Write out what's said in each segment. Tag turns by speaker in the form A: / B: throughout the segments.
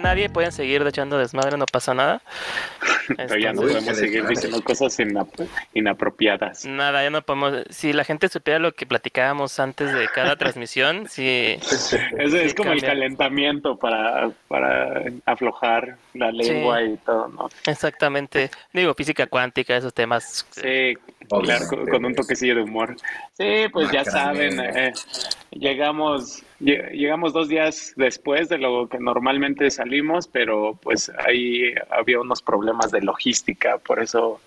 A: nadie, pueden seguir echando desmadre, no pasa nada.
B: Pero ya no podemos seguir diciendo cosas inap- inapropiadas.
A: Nada, ya no podemos. Si la gente supiera lo que platicábamos antes de cada transmisión, sí.
B: Es, es como el calentamiento para, para aflojar la lengua y todo, ¿no?
A: Exactamente. Digo, física cuántica, esos temas.
B: Sí,
C: Obviamente,
B: claro, con, con un toquecillo de humor. Sí, pues ya saben, eh, llegamos, lle- llegamos dos días después de lo que normalmente salimos, pero pues ahí había unos problemas de logística, por eso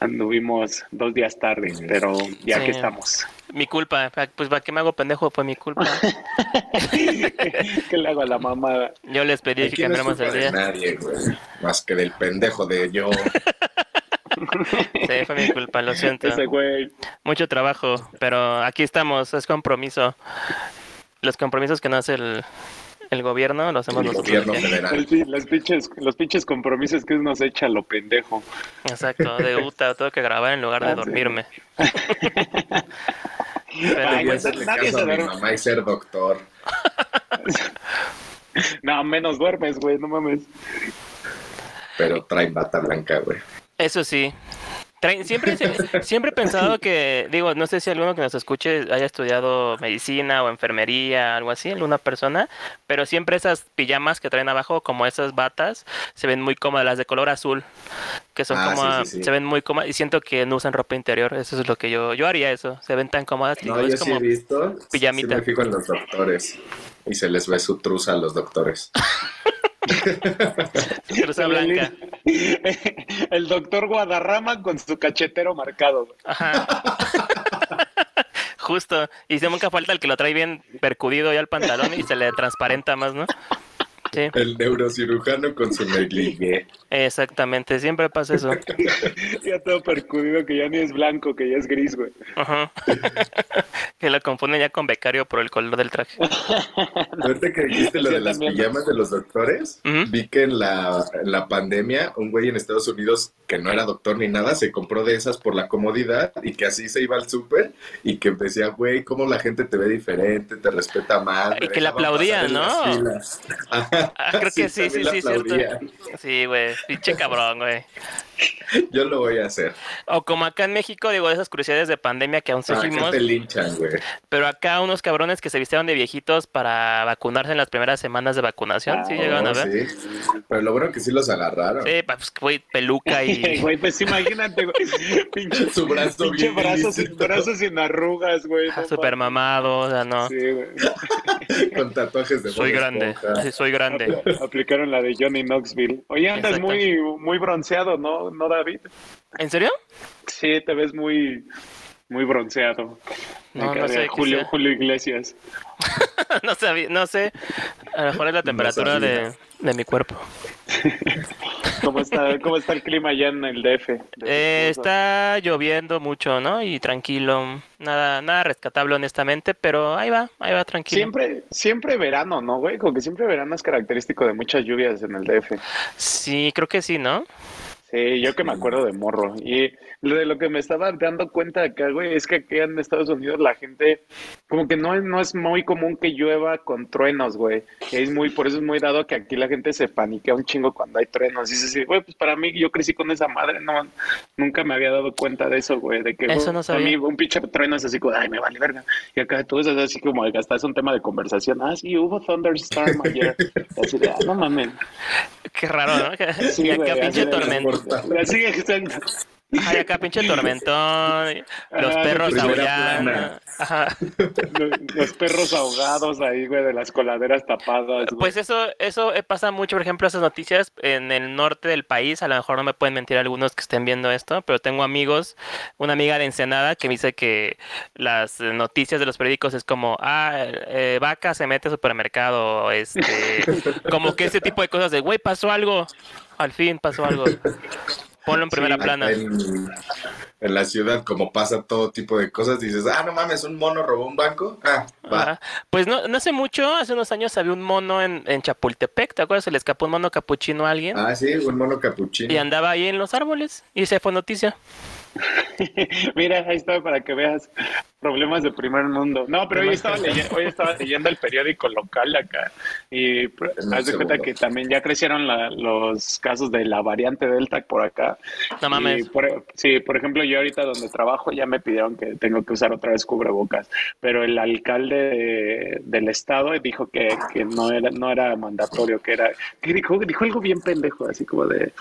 B: anduvimos dos días tarde, pero ya
A: Sí.
B: que estamos.
A: Mi culpa. Pues, ¿para qué me hago pendejo? Pues mi culpa.
B: ¿Qué le hago a la mamada?
A: Yo les pedí que cambiáramos el
C: de
A: día.
C: nadie, güey. Más que del pendejo de yo.
A: Sí, fue mi culpa, lo siento.
B: Ese güey.
A: Mucho trabajo, pero aquí estamos, es compromiso. Los compromisos que no hace el, el gobierno los hacemos
C: El
A: nosotros.
C: gobierno federal.
B: El Los pinches, los pinches compromisos que nos echa lo pendejo.
A: Exacto, de Uta, tengo que grabar en lugar de
B: Ah, sí.
A: dormirme. Pero
B: Ay,
A: pues,
B: nadie
C: caso
B: se
C: a mi mamá y ser doctor.
B: No, menos duermes, güey, no mames.
C: Pero traen bata blanca, güey.
A: eso sí. Traen- Siempre, siempre he pensado que, digo, no sé si alguno que nos escuche haya estudiado medicina o enfermería, algo así, alguna persona, pero siempre esas pijamas que traen abajo, como esas batas, se ven muy cómodas, las de color azul, que son
C: Ah,
A: como,
C: sí, sí, sí.
A: se ven muy cómodas, y siento que no usan ropa interior, eso es lo que yo, yo haría eso, se ven tan cómodas,
C: No,
A: digo,
C: yo
A: es
C: sí
A: como,
C: he visto.
A: pijamita.
C: Sí me fijo en los doctores. Y se les ve su truza a los doctores.
A: truza blanca.
B: El doctor Guadarrama con su cachetero marcado.
A: Ajá. Justo. Y si nunca falta el que lo trae bien percudido ya el pantalón y se le transparenta más, ¿no? Sí,
C: El neurocirujano con su negligé.
A: Exactamente. Siempre pasa eso.
B: Ya todo percudido que ya ni es blanco, que ya es gris, güey.
A: Ajá. que lo confunden ya con becario por el color del traje.
C: Ahorita que dijiste lo
B: Sí,
C: de las
B: también.
C: pijamas de los doctores, vi que en la, en la pandemia un güey en Estados Unidos que no era doctor ni nada se compró de esas por la comodidad y que así se iba al súper y que decía, güey, cómo la gente te ve diferente, te respeta más.
A: Y que le
C: en
A: ¿no?
C: las filas". Ajá.
A: Ah, creo que sí, sí, sí, cierto. Sí, güey. Pinche cabrón, güey.
C: Yo lo voy a hacer.
A: O como acá en México, digo, de esas curiosidades de pandemia que aún
C: Ah,
A: seguimos.
C: te linchan, güey.
A: Pero acá unos cabrones que se vistieron de viejitos para vacunarse en las primeras semanas de vacunación. ¿Sí
B: Ah,
A: llegaron a
C: Oh,
A: ver?
C: sí. Pero lo bueno que sí los agarraron.
A: Sí, pues, güey, peluca y...
B: Güey, pues imagínate, güey. Pinche,
C: Su brazo
B: pinche
C: bien
B: brazo, sin, brazo sin arrugas, güey. no
A: Super mamado, o sea, no.
B: Sí, güey.
C: Con tatuajes de
A: Soy grande, sí, soy grande.
B: Apl- Aplicaron la de Johnny Knoxville. Oye, andas
A: Exacto.
B: Muy, muy bronceado, ¿no, ¿no, David?
A: ¿En serio?
B: Sí, te ves muy, muy bronceado.
A: No, sé
B: Julio. Julio Iglesias.
A: no sabía, no sé. A lo mejor es la temperatura de, de mi cuerpo.
B: ¿Cómo está, ¿Cómo está el clima allá en el DF?
A: Eh, está lloviendo mucho, ¿no? Y tranquilo. Nada, nada rescatable, honestamente, pero ahí va, ahí va tranquilo.
B: Siempre, siempre verano, ¿no, güey? Como que siempre verano es característico de muchas lluvias en el DF.
A: Sí, creo que sí, ¿no?
B: Sí, yo que me acuerdo de morro. Y lo de lo que me estaba dando cuenta acá, güey, es que aquí en Estados Unidos la gente, como que no es, no es muy común que llueva con truenos, güey. Y es muy, por eso es muy dado que aquí la gente se paniquea un chingo cuando hay truenos. Y dices, sí, güey, pues para mí, yo crecí con esa madre, no, nunca me había dado cuenta de eso, güey. De que
A: Eso
B: güey,
A: no
B: para
A: sabía.
B: mí un pinche trueno es así como, ay, me vale verga. Y acá todo eso es así como, hasta es un tema de conversación. Ah, sí, hubo thunderstorm ayer. Así de, ah, no mames.
A: Qué raro, ¿no?
B: Sí,
A: y acá
B: güey,
A: pinche
B: así Así que
A: Ay, acá pinche tormentón. Los
B: Ah,
A: perros aullando.
B: Los, los perros ahogados ahí, güey, de las coladeras tapadas. güey.
A: Pues eso, eso pasa mucho, por ejemplo, esas noticias en el norte del país. A lo mejor no me pueden mentir algunos que estén viendo esto, pero tengo amigos, una amiga de Ensenada que me dice que las noticias de los periódicos es como, ah, eh, vaca se mete al supermercado, este, como que ese tipo de cosas de, güey, pasó algo, al fin pasó algo. Ponlo en primera
B: Sí,
A: plana.
C: En, en la ciudad, como pasa todo tipo de cosas, dices, ah, no mames, un mono robó un banco. Ah, va.
A: Pues no, no hace mucho, hace unos años había un mono en, en Chapultepec, ¿te acuerdas? Se le escapó un mono capuchino a alguien
C: Ah, sí, un mono capuchino.
A: y andaba ahí en los árboles y se fue noticia.
B: Mira, ahí está para que veas problemas de primer mundo. No, pero hoy estaba leyendo, hoy estaba leyendo el periódico local acá y pues, haz de cuenta que también ya crecieron la, los casos de la variante Delta por acá.
A: No mames.
B: Por, sí, por ejemplo, yo ahorita donde trabajo ya me pidieron que tengo que usar otra vez cubrebocas, pero el alcalde del estado dijo que, que no era no era mandatorio, que era que dijo dijo algo bien pendejo, así como de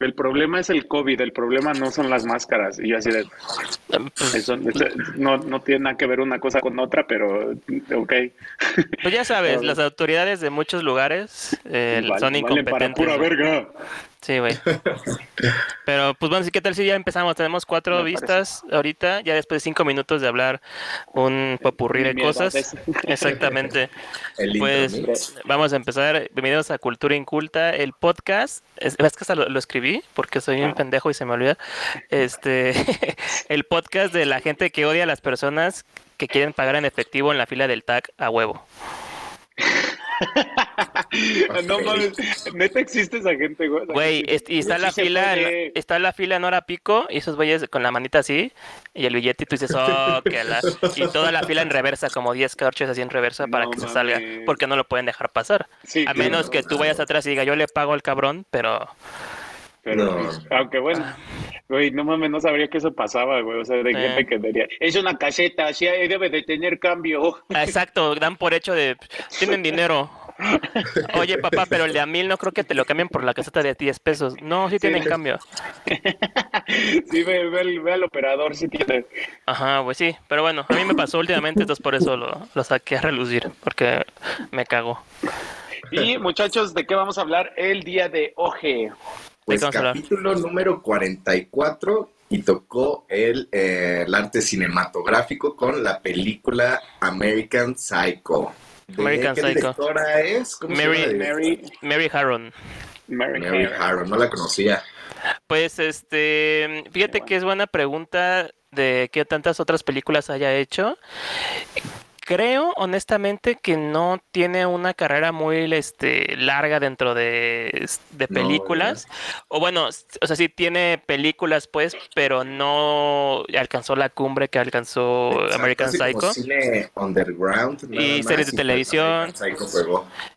B: el problema es el COVID, el problema no son las máscaras. Y yo así de... Eso, no, no tiene nada que ver una cosa con otra, pero ok.
A: Pues ya sabes, las autoridades de muchos lugares eh, son incompetentes.
B: Para pura verga.
A: Sí, güey. Pero, pues bueno, sí, ¿qué tal si ya empezamos? Tenemos cuatro vistas ahorita, ya después de cinco minutos de hablar un popurrí de cosas. Exactamente. pues vamos a empezar. Bienvenidos a Cultura Inculta, el podcast. Es, que hasta lo, escribí porque soy un pendejo y se me olvida. Este, el podcast de la gente que odia a las personas que quieren pagar en efectivo en la fila del TAC a huevo.
B: no mames, neta existe esa gente, güey.
A: Güey, y está la fila, está la fila en hora pico, y esos güeyes con la manita así, y el billete, y tú dices, oh, que la... Y toda la fila en reversa, como 10 carches así en reversa para que se salga, porque no lo pueden dejar pasar. a menos que tú vayas atrás y diga, yo le pago al cabrón, pero...
B: Pero, aunque bueno, güey, no mames, no sabría que eso pasaba, güey. O sea, de gente que diría, es una caseta, así debe de tener cambio.
A: Exacto, dan por hecho de, tienen dinero. Oye, papá, pero el de a mil no creo que te lo cambien por la caseta de 10 pesos. No, sí, tienen cambio.
B: sí, ve, ve, al operador, sí tiene.
A: Ajá, pues sí. Pero bueno, a mí me pasó últimamente, entonces por eso lo, lo saqué a relucir, porque me cago.
B: Y muchachos, ¿de qué vamos a hablar el día de hoy?
C: Pues capítulo número 44 y tocó el, eh, el arte cinematográfico con la película American Psycho.
A: American ¿Qué
C: directora es?
A: Mary, Mary, Mary Harron.
C: Mary, Mary Harron, no la conocía.
A: Pues este, fíjate que es buena pregunta de qué tantas otras películas haya hecho creo honestamente que no tiene una carrera muy este, larga dentro de, películas. o bueno, o sea, sí tiene películas pues, pero no alcanzó la cumbre que alcanzó American Psycho.
C: underground.
A: Y series de televisión.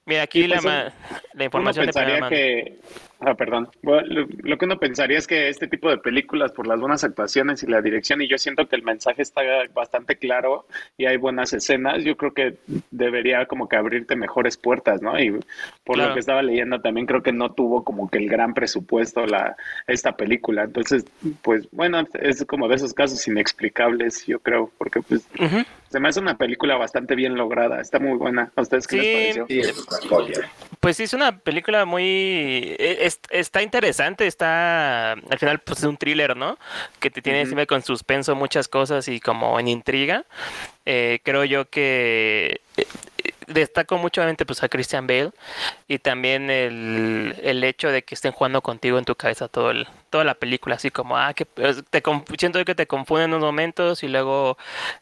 A: Mira, aquí la, pues, la, información
B: de que Ah, perdón. lo, que uno pensaría es que este tipo de películas, por las buenas actuaciones y la dirección, y yo siento que el mensaje está bastante claro y hay buenas escenas, yo creo que debería como que abrirte mejores puertas, ¿no? Y por lo que estaba leyendo también creo que no tuvo como que el gran presupuesto la esta película. Entonces, pues bueno, es como de esos casos inexplicables, yo creo, porque pues se me hace una película bastante bien lograda, está muy buena. ¿A ustedes qué les pareció?
A: Sí, pues sí, es una película muy... E, está interesante, está... Al final pues es un thriller, ¿no? Que te tiene encima con suspenso muchas cosas y como en intriga. Eh, creo yo que eh, destaco mucho pues a Christian Bale y también el, el, hecho de que estén jugando contigo en tu cabeza todo el, toda la película así como ah que te siento que te confunden unos momentos y luego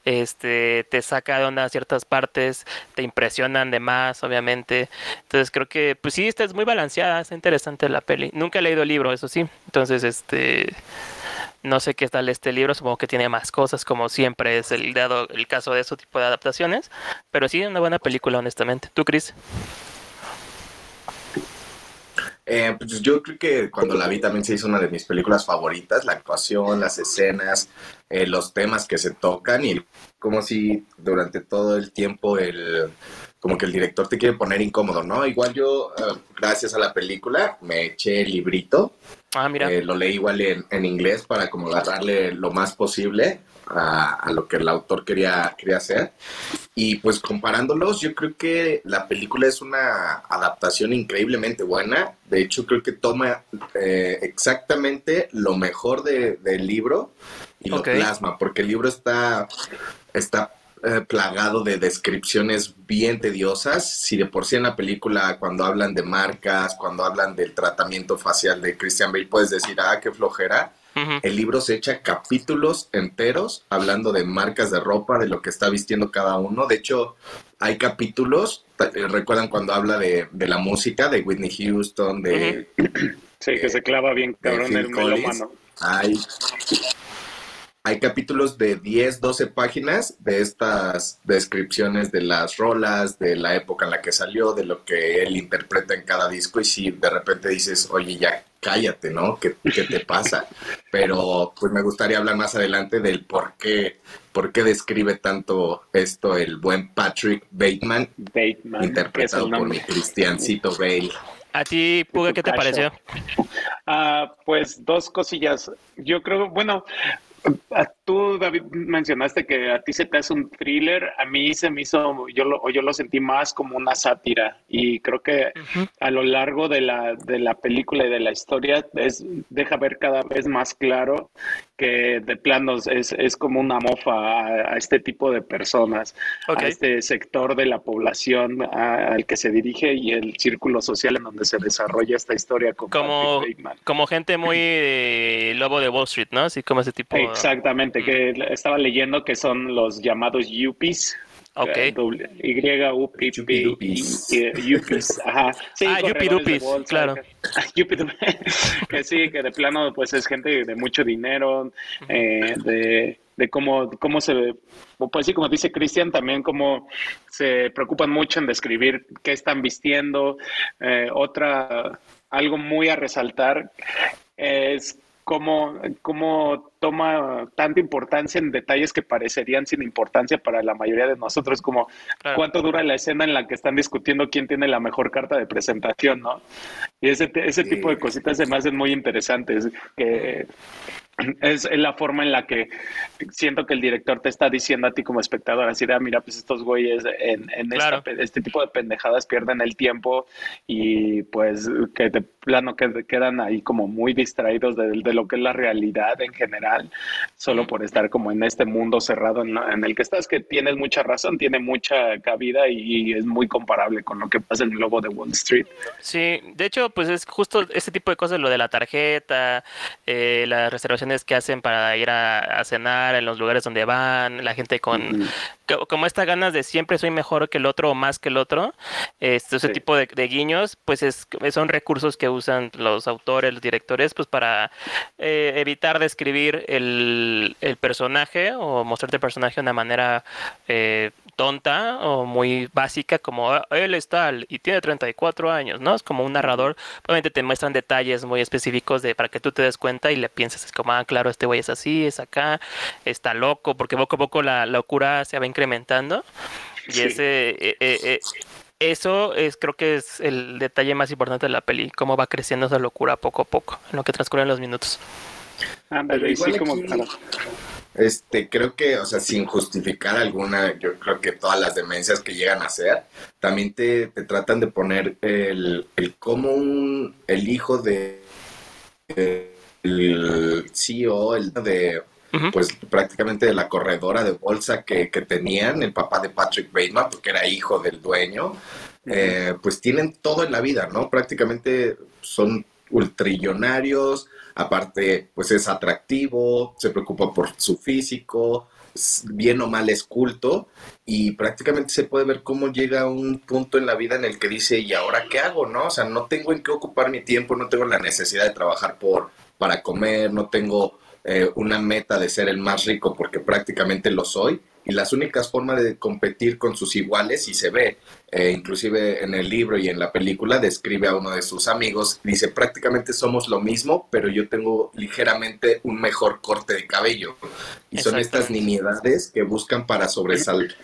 A: este te saca de onda ciertas partes te impresionan de más obviamente entonces creo que pues sí esta es muy balanceada es interesante la peli. Nunca he leído el libro eso sí. Entonces este no sé qué tal este libro, supongo que tiene más cosas, como siempre es el dado el caso de ese tipo de adaptaciones, pero sí una buena película, honestamente. ¿Tú, Chris?
C: Eh, pues yo creo que cuando la vi también se hizo una de mis películas favoritas, la actuación, las escenas, eh, los temas que se tocan y como si durante todo el tiempo el como que el director te quiere poner incómodo, ¿no? Igual yo, eh, gracias a la película, me eché el librito
A: Ah, mira.
C: Eh, lo leí igual en, inglés para como agarrarle lo más posible a, lo que el autor quería, quería hacer. Y pues comparándolos, yo creo que la película es una adaptación increíblemente buena. De hecho, creo que toma eh, exactamente lo mejor del libro y lo plasma, porque el libro está, está eh, plagado de descripciones bien tediosas. Si de por sí en la película, cuando hablan de marcas, cuando hablan del tratamiento facial de Christian Bale, puedes decir, ah, qué flojera. El libro se echa capítulos enteros hablando de marcas de ropa, de lo que está vistiendo cada uno. De hecho, hay capítulos, eh, recuerdan cuando habla de, la música, de Whitney Houston, de...
B: Sí, que se clava bien cabrón el melómano.
C: Hay hay capítulos de 10, 12 páginas de estas descripciones de las rolas, de la época en la que salió, de lo que él interpreta en cada disco y si de repente dices, oye, ya cállate, ¿no? ¿Qué, qué te pasa? Pero pues me gustaría hablar más adelante del por qué, por qué describe tanto esto el buen Patrick Bateman,
B: Bateman
C: interpretado por mi Cristiancito Bale.
A: ¿A ti, Puga, qué te pareció?
B: Ah, pues dos cosillas. Yo creo, bueno, Tú, David, mencionaste que a ti se te hace un thriller. A mí se me hizo, yo lo, yo lo sentí más como una sátira. Y creo que a lo largo de la, de la película y de la historia es, deja ver cada vez más claro que de planos es, es como una mofa a, este tipo de personas, a este sector de la población al que se dirige y el círculo social en donde se desarrolla esta historia.
A: como, como gente muy lobo de Wall Street, ¿no? Así como ese tipo.
B: Exactamente, que estaba leyendo que son los llamados yuppies.
A: Ok.
B: Eh, y U P P Yuppies. Ajá.
A: Sí, ah, Yuppie claro.
B: que sí, que de plano pues es gente de mucho dinero, eh, de, de cómo, cómo se, pues sí, como dice Cristian, también cómo se preocupan mucho en describir qué están vistiendo. Eh, otra, algo muy a resaltar es cómo, cómo toma tanta importancia en detalles que parecerían sin importancia para la mayoría de nosotros, como cuánto dura la escena en la que están discutiendo quién tiene la mejor carta de presentación, ¿no? Y ese, ese tipo de cositas se me hacen muy interesantes, que es la forma en la que siento que el director te está diciendo a ti como espectador, así de, ah, mira, pues estos güeyes en, este tipo de pendejadas pierden el tiempo y pues que de plano que quedan ahí como muy distraídos de, lo que es la realidad en general, solo por estar como en este mundo cerrado en, el que estás, que tienes mucha razón, tiene mucha cabida y, es muy comparable con lo que pasa en el lobo de Wall Street.
A: Sí, de hecho, pues es justo este tipo de cosas, lo de la tarjeta, eh, la reservación que hacen para ir a, cenar en los lugares donde van, la gente con como esta ganas de siempre soy mejor que el otro o más que el otro, este, ese tipo de, guiños, pues es, son recursos que usan los autores, los directores, pues para eh, evitar describir el, el, personaje o mostrarte el personaje de una manera eh, tonta o muy básica, como ah, él es tal y tiene 34 años, ¿no? Es como un narrador, obviamente te muestran detalles muy específicos de para que tú te des cuenta y le pienses, es como, ah, claro, este güey es así, es acá, está loco, porque poco a poco la locura se va incrementando y ese... Eh, eh, eh, eso es, creo que es el detalle más importante de la peli, cómo va creciendo esa locura poco a poco, en lo que transcurren los minutos.
C: Este, creo que, o sea, sin justificar alguna, yo creo que todas las demencias que llegan a ser, también te, tratan de poner el, el cómo un, el hijo de el CEO, el de pues prácticamente de la corredora de bolsa que, tenían, el papá de Patrick Bateman, porque era hijo del dueño, eh, pues tienen todo en la vida, ¿no? Prácticamente son ultrillonarios, aparte pues es atractivo, se preocupa por su físico, bien o mal es culto y prácticamente se puede ver cómo llega a un punto en la vida en el que dice, ¿y ahora qué hago? ¿No? O sea, no tengo en qué ocupar mi tiempo, no tengo la necesidad de trabajar por, para comer, no tengo eh, una meta de ser el más rico porque prácticamente lo soy y las únicas formas de competir con sus iguales y se ve, eh, inclusive en el libro y en la película describe a uno de sus amigos, dice prácticamente somos lo mismo, pero yo tengo ligeramente un mejor corte de cabello. Y son estas nimiedades que buscan para sobresalir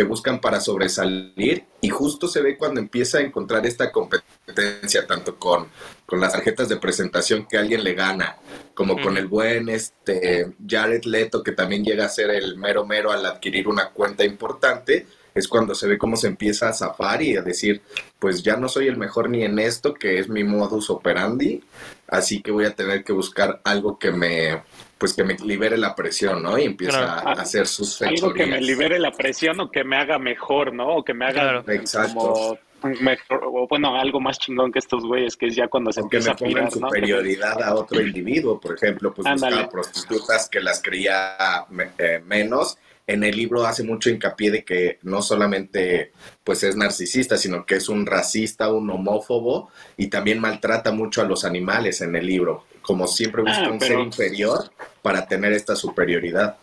C: que buscan para sobresalir y justo se ve cuando empieza a encontrar esta competencia tanto con, con las tarjetas de presentación que alguien le gana como con el buen este Jared Leto que también llega a ser el mero mero al adquirir una cuenta importante es cuando se ve cómo se empieza a zafar y a decir, pues ya no soy el mejor ni en esto, que es mi modus operandi, así que voy a tener que buscar algo que me, pues que me libere la presión, ¿no? Y empieza a, hacer sus
B: fechorías. Algo que me libere la presión o que me haga mejor, ¿no? O que me haga como mejor, o bueno, algo más chingón que estos güeyes, que es ya cuando se empieza
C: que me pongan superioridad a otro individuo, por ejemplo, pues buscaba prostitutas que las creía eh, menos. En el libro hace mucho hincapié de que no solamente pues es narcisista, sino que es un racista, un homófobo y también maltrata mucho a los animales en el libro como siempre busca
B: Ah,
C: un
B: pero-
C: ser inferior para tener esta superioridad.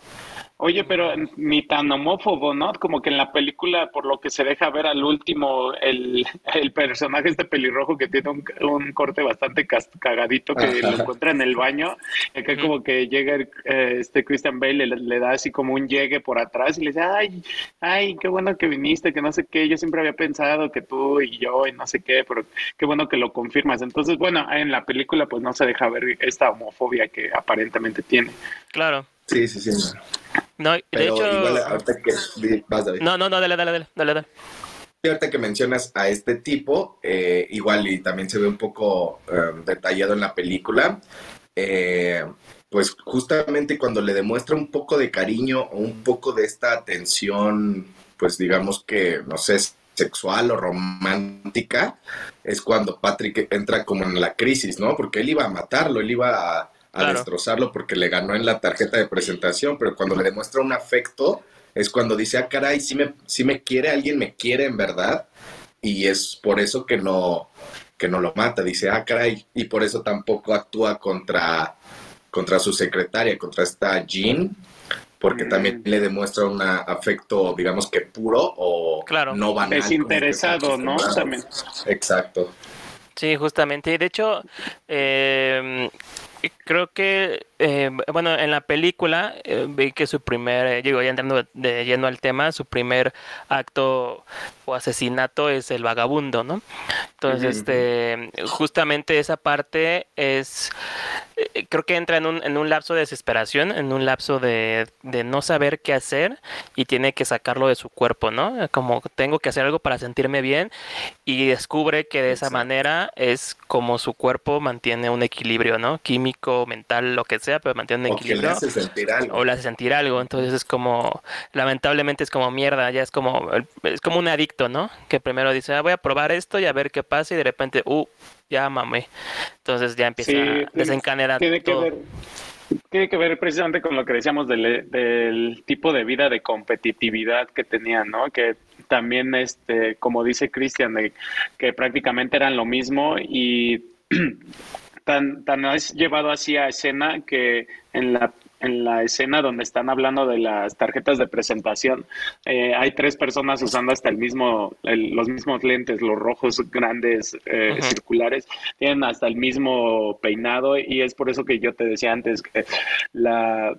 B: Oye, pero ni tan homófobo, ¿no? Como que en la película, por lo que se deja ver al último, el, el personaje este pelirrojo que tiene un, un corte bastante cagadito que
C: Ajá.
B: lo encuentra en el baño, acá como que llega el, eh, este Christian Bale, le, le da así como un llegue por atrás y le dice, ay, ay, qué bueno que viniste, que no sé qué, yo siempre había pensado que tú y yo y no sé qué, pero qué bueno que lo confirmas. Entonces, bueno, en la película pues no se deja ver esta homofobia que aparentemente tiene.
A: Claro.
C: Sí, sí, sí. no.
A: No, de hecho.
C: igual ahorita que di- vas David.
A: No, no, no, dale, dale, dale, dale, dale.
C: Y ahorita que mencionas a este tipo, eh, igual y también se ve un poco eh, detallado en la película, eh, pues justamente cuando le demuestra un poco de cariño o un poco de esta atención, pues digamos que, no sé, sexual o romántica, es cuando Patrick entra como en la crisis, ¿no? Porque él iba a matarlo, él iba a, a
A: Claro.
C: destrozarlo porque le ganó en la tarjeta de presentación, pero cuando le demuestra un afecto, es cuando dice, ah, caray, sí me, sí me quiere, alguien me quiere en verdad, y es por eso que no, que no lo mata, dice, ah, caray, y por eso tampoco actúa contra, contra su secretaria, contra esta Jean, porque
B: Mm.
C: también le demuestra un afecto, digamos que puro o
A: Claro.
C: no banal.
B: Desinteresado, ¿no? También.
C: Exacto.
A: Sí, justamente. Y de hecho, eh, creo que, eh, bueno, en la película eh, vi que su primer, eh, digo, ya entrando de lleno al tema, su primer acto o asesinato es el vagabundo, ¿no? Entonces, este, justamente esa parte es, eh, creo que entra en un, en un lapso de desesperación, en un lapso de, de no saber qué hacer y tiene que sacarlo de su cuerpo, ¿no? Como tengo que hacer algo para sentirme bien y descubre que de esa
C: Exacto.
A: manera es como su cuerpo mantiene un equilibrio, ¿no? Químico, mental, lo que sea, pero mantiene un
C: O que le
A: equilibrio
C: hace sentir algo.
A: o le hace sentir algo. Entonces es como, lamentablemente es como mierda, ya es como, es como un adicto, ¿no? Que primero dice, ah, voy a probar esto y a ver qué pasa y de repente, uh, ya mamé. Entonces ya empieza
B: Sí,
A: a
B: tiene-
A: desencadenar
B: Tiene que
A: todo.
B: ver. Tiene que ver precisamente con lo que decíamos del, del tipo de vida de competitividad que tenían, ¿no? Que también, este, como dice Cristian, que prácticamente eran lo mismo y tan, tan es llevado así a escena que en la en la escena donde están hablando de las tarjetas de presentación, eh, hay tres personas usando hasta el mismo, el- los mismos lentes, los rojos grandes eh, circulares, tienen hasta el mismo peinado y es por eso que yo te decía antes que la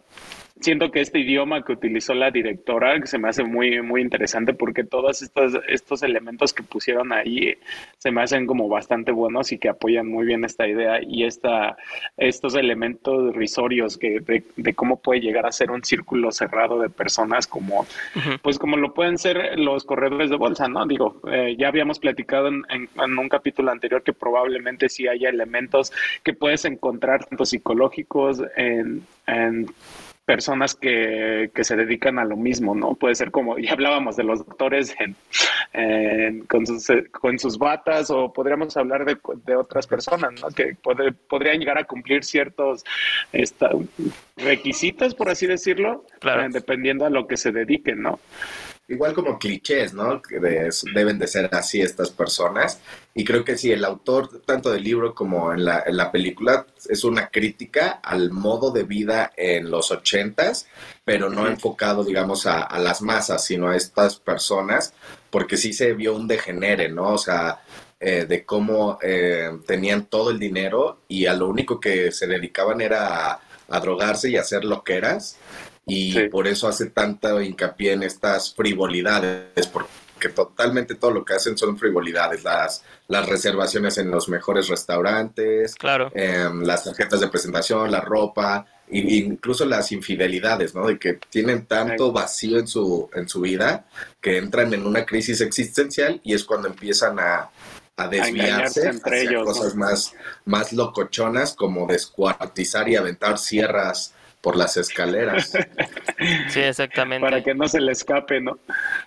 B: siento que este idioma que utilizó la directora que se me hace muy muy interesante porque todos estos estos elementos que pusieron ahí se me hacen como bastante buenos y que apoyan muy bien esta idea y esta estos elementos risorios que de, de cómo puede llegar a ser un círculo cerrado de personas como pues como lo pueden ser los corredores de bolsa, ¿no? Digo, eh, ya habíamos platicado en, en- en un capítulo anterior que probablemente sí haya elementos que puedes encontrar tanto psicológicos en, en personas que, que se dedican a lo mismo, ¿no? Puede ser como, ya hablábamos de los doctores en, en- con, sus, con sus batas o podríamos hablar de, de otras personas, ¿no? Que podrían llegar a cumplir ciertos esta- requisitos, por así decirlo,
A: Claro.
B: eh, dependiendo a lo que se dediquen, ¿no?
C: Igual como clichés, ¿no? Que de- deben de ser así estas personas. Y creo que sí, el autor, tanto del libro como en la, en la película, es una crítica al modo de vida en los ochentas, pero no enfocado, digamos, a, a las masas, sino a estas personas, porque sí se vio un degenere, ¿no? O sea, eh, de cómo eh, tenían todo el dinero y a lo único que se dedicaban era a, a drogarse y hacer loqueras y
B: Sí.
C: por eso hace tanto hincapié en estas frivolidades, porque totalmente todo lo que hacen son frivolidades, las, las reservaciones en los mejores restaurantes,
A: Claro.
C: em, las tarjetas de presentación, la ropa, incluso las infidelidades, ¿no? De que tienen tanto vacío en su, en su vida que entran en una crisis existencial y es cuando empiezan a, a desviarse
B: engañarse entre
C: hacia
B: ellos, ¿no?
C: cosas más, más locochonas como descuartizar y aventar sierras por las escaleras.
A: Sí, exactamente.
B: Para que no se le escape, ¿no?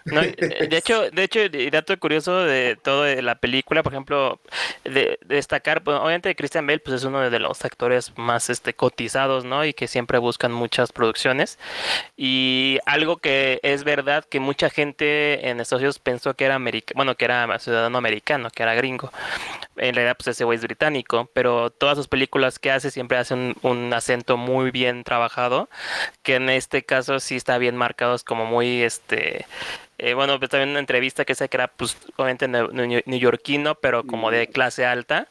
A: No, eh, de hecho, de hecho, y dato curioso de todo de la película, por ejemplo, de, de destacar, pues, obviamente Christian Bale pues es uno de los actores más este cotizados, ¿no? Y que siempre buscan muchas producciones. Y algo que es verdad que mucha gente en Estados Unidos pensó que era americano, bueno, que era ciudadano americano, que era gringo. En realidad, pues ese güey es británico, pero todas sus películas que hace siempre hace un, un acento muy bien trabajado, que en este caso sí está bien marcado, es como muy este eh, bueno, pues también una entrevista que sé que era, pues, obviamente neoyorquino, pero como de clase alta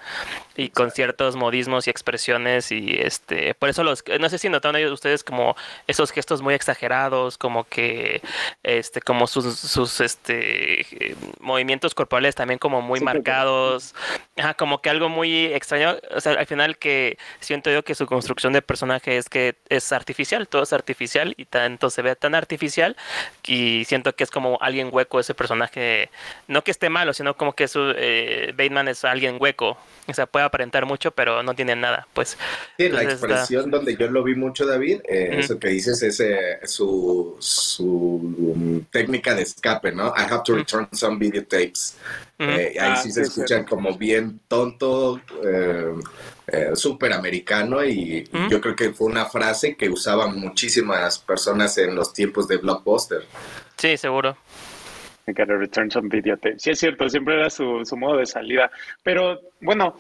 A: y con ciertos modismos y expresiones y este, por eso los, no sé si notaron ellos ustedes como esos gestos muy exagerados, como que, este, como sus, sus, este, movimientos corporales también como muy
B: Sí,
A: marcados, Ajá, como que algo muy extraño, o sea, al final que siento yo que su construcción de personaje es que es artificial, todo es artificial y tanto se ve tan artificial y siento que es como alguien hueco ese personaje, no que esté malo, sino como que su eh, Bateman es alguien hueco, o sea, puede aparentar mucho, pero no tiene nada, pues.
C: Sí, la
A: Entonces, está-
C: expresión donde yo lo vi mucho, David, eh,
A: Ujú.
C: eso que dices es eh, su, su um, técnica de escape, ¿no? I have to return some videotapes.
A: Ujú.
C: Eh, ahí
B: Ah,
C: sí
B: sí,
C: se
B: es
C: escucha
B: cierto.
C: como bien tonto, eh, eh, súper americano y
A: Ujú.
C: yo creo que fue una frase que usaban muchísimas personas en los tiempos de Blockbuster.
A: Sí, seguro.
B: I gotta return some videotape. Sí, es cierto, siempre era su, su modo de salida. Pero bueno,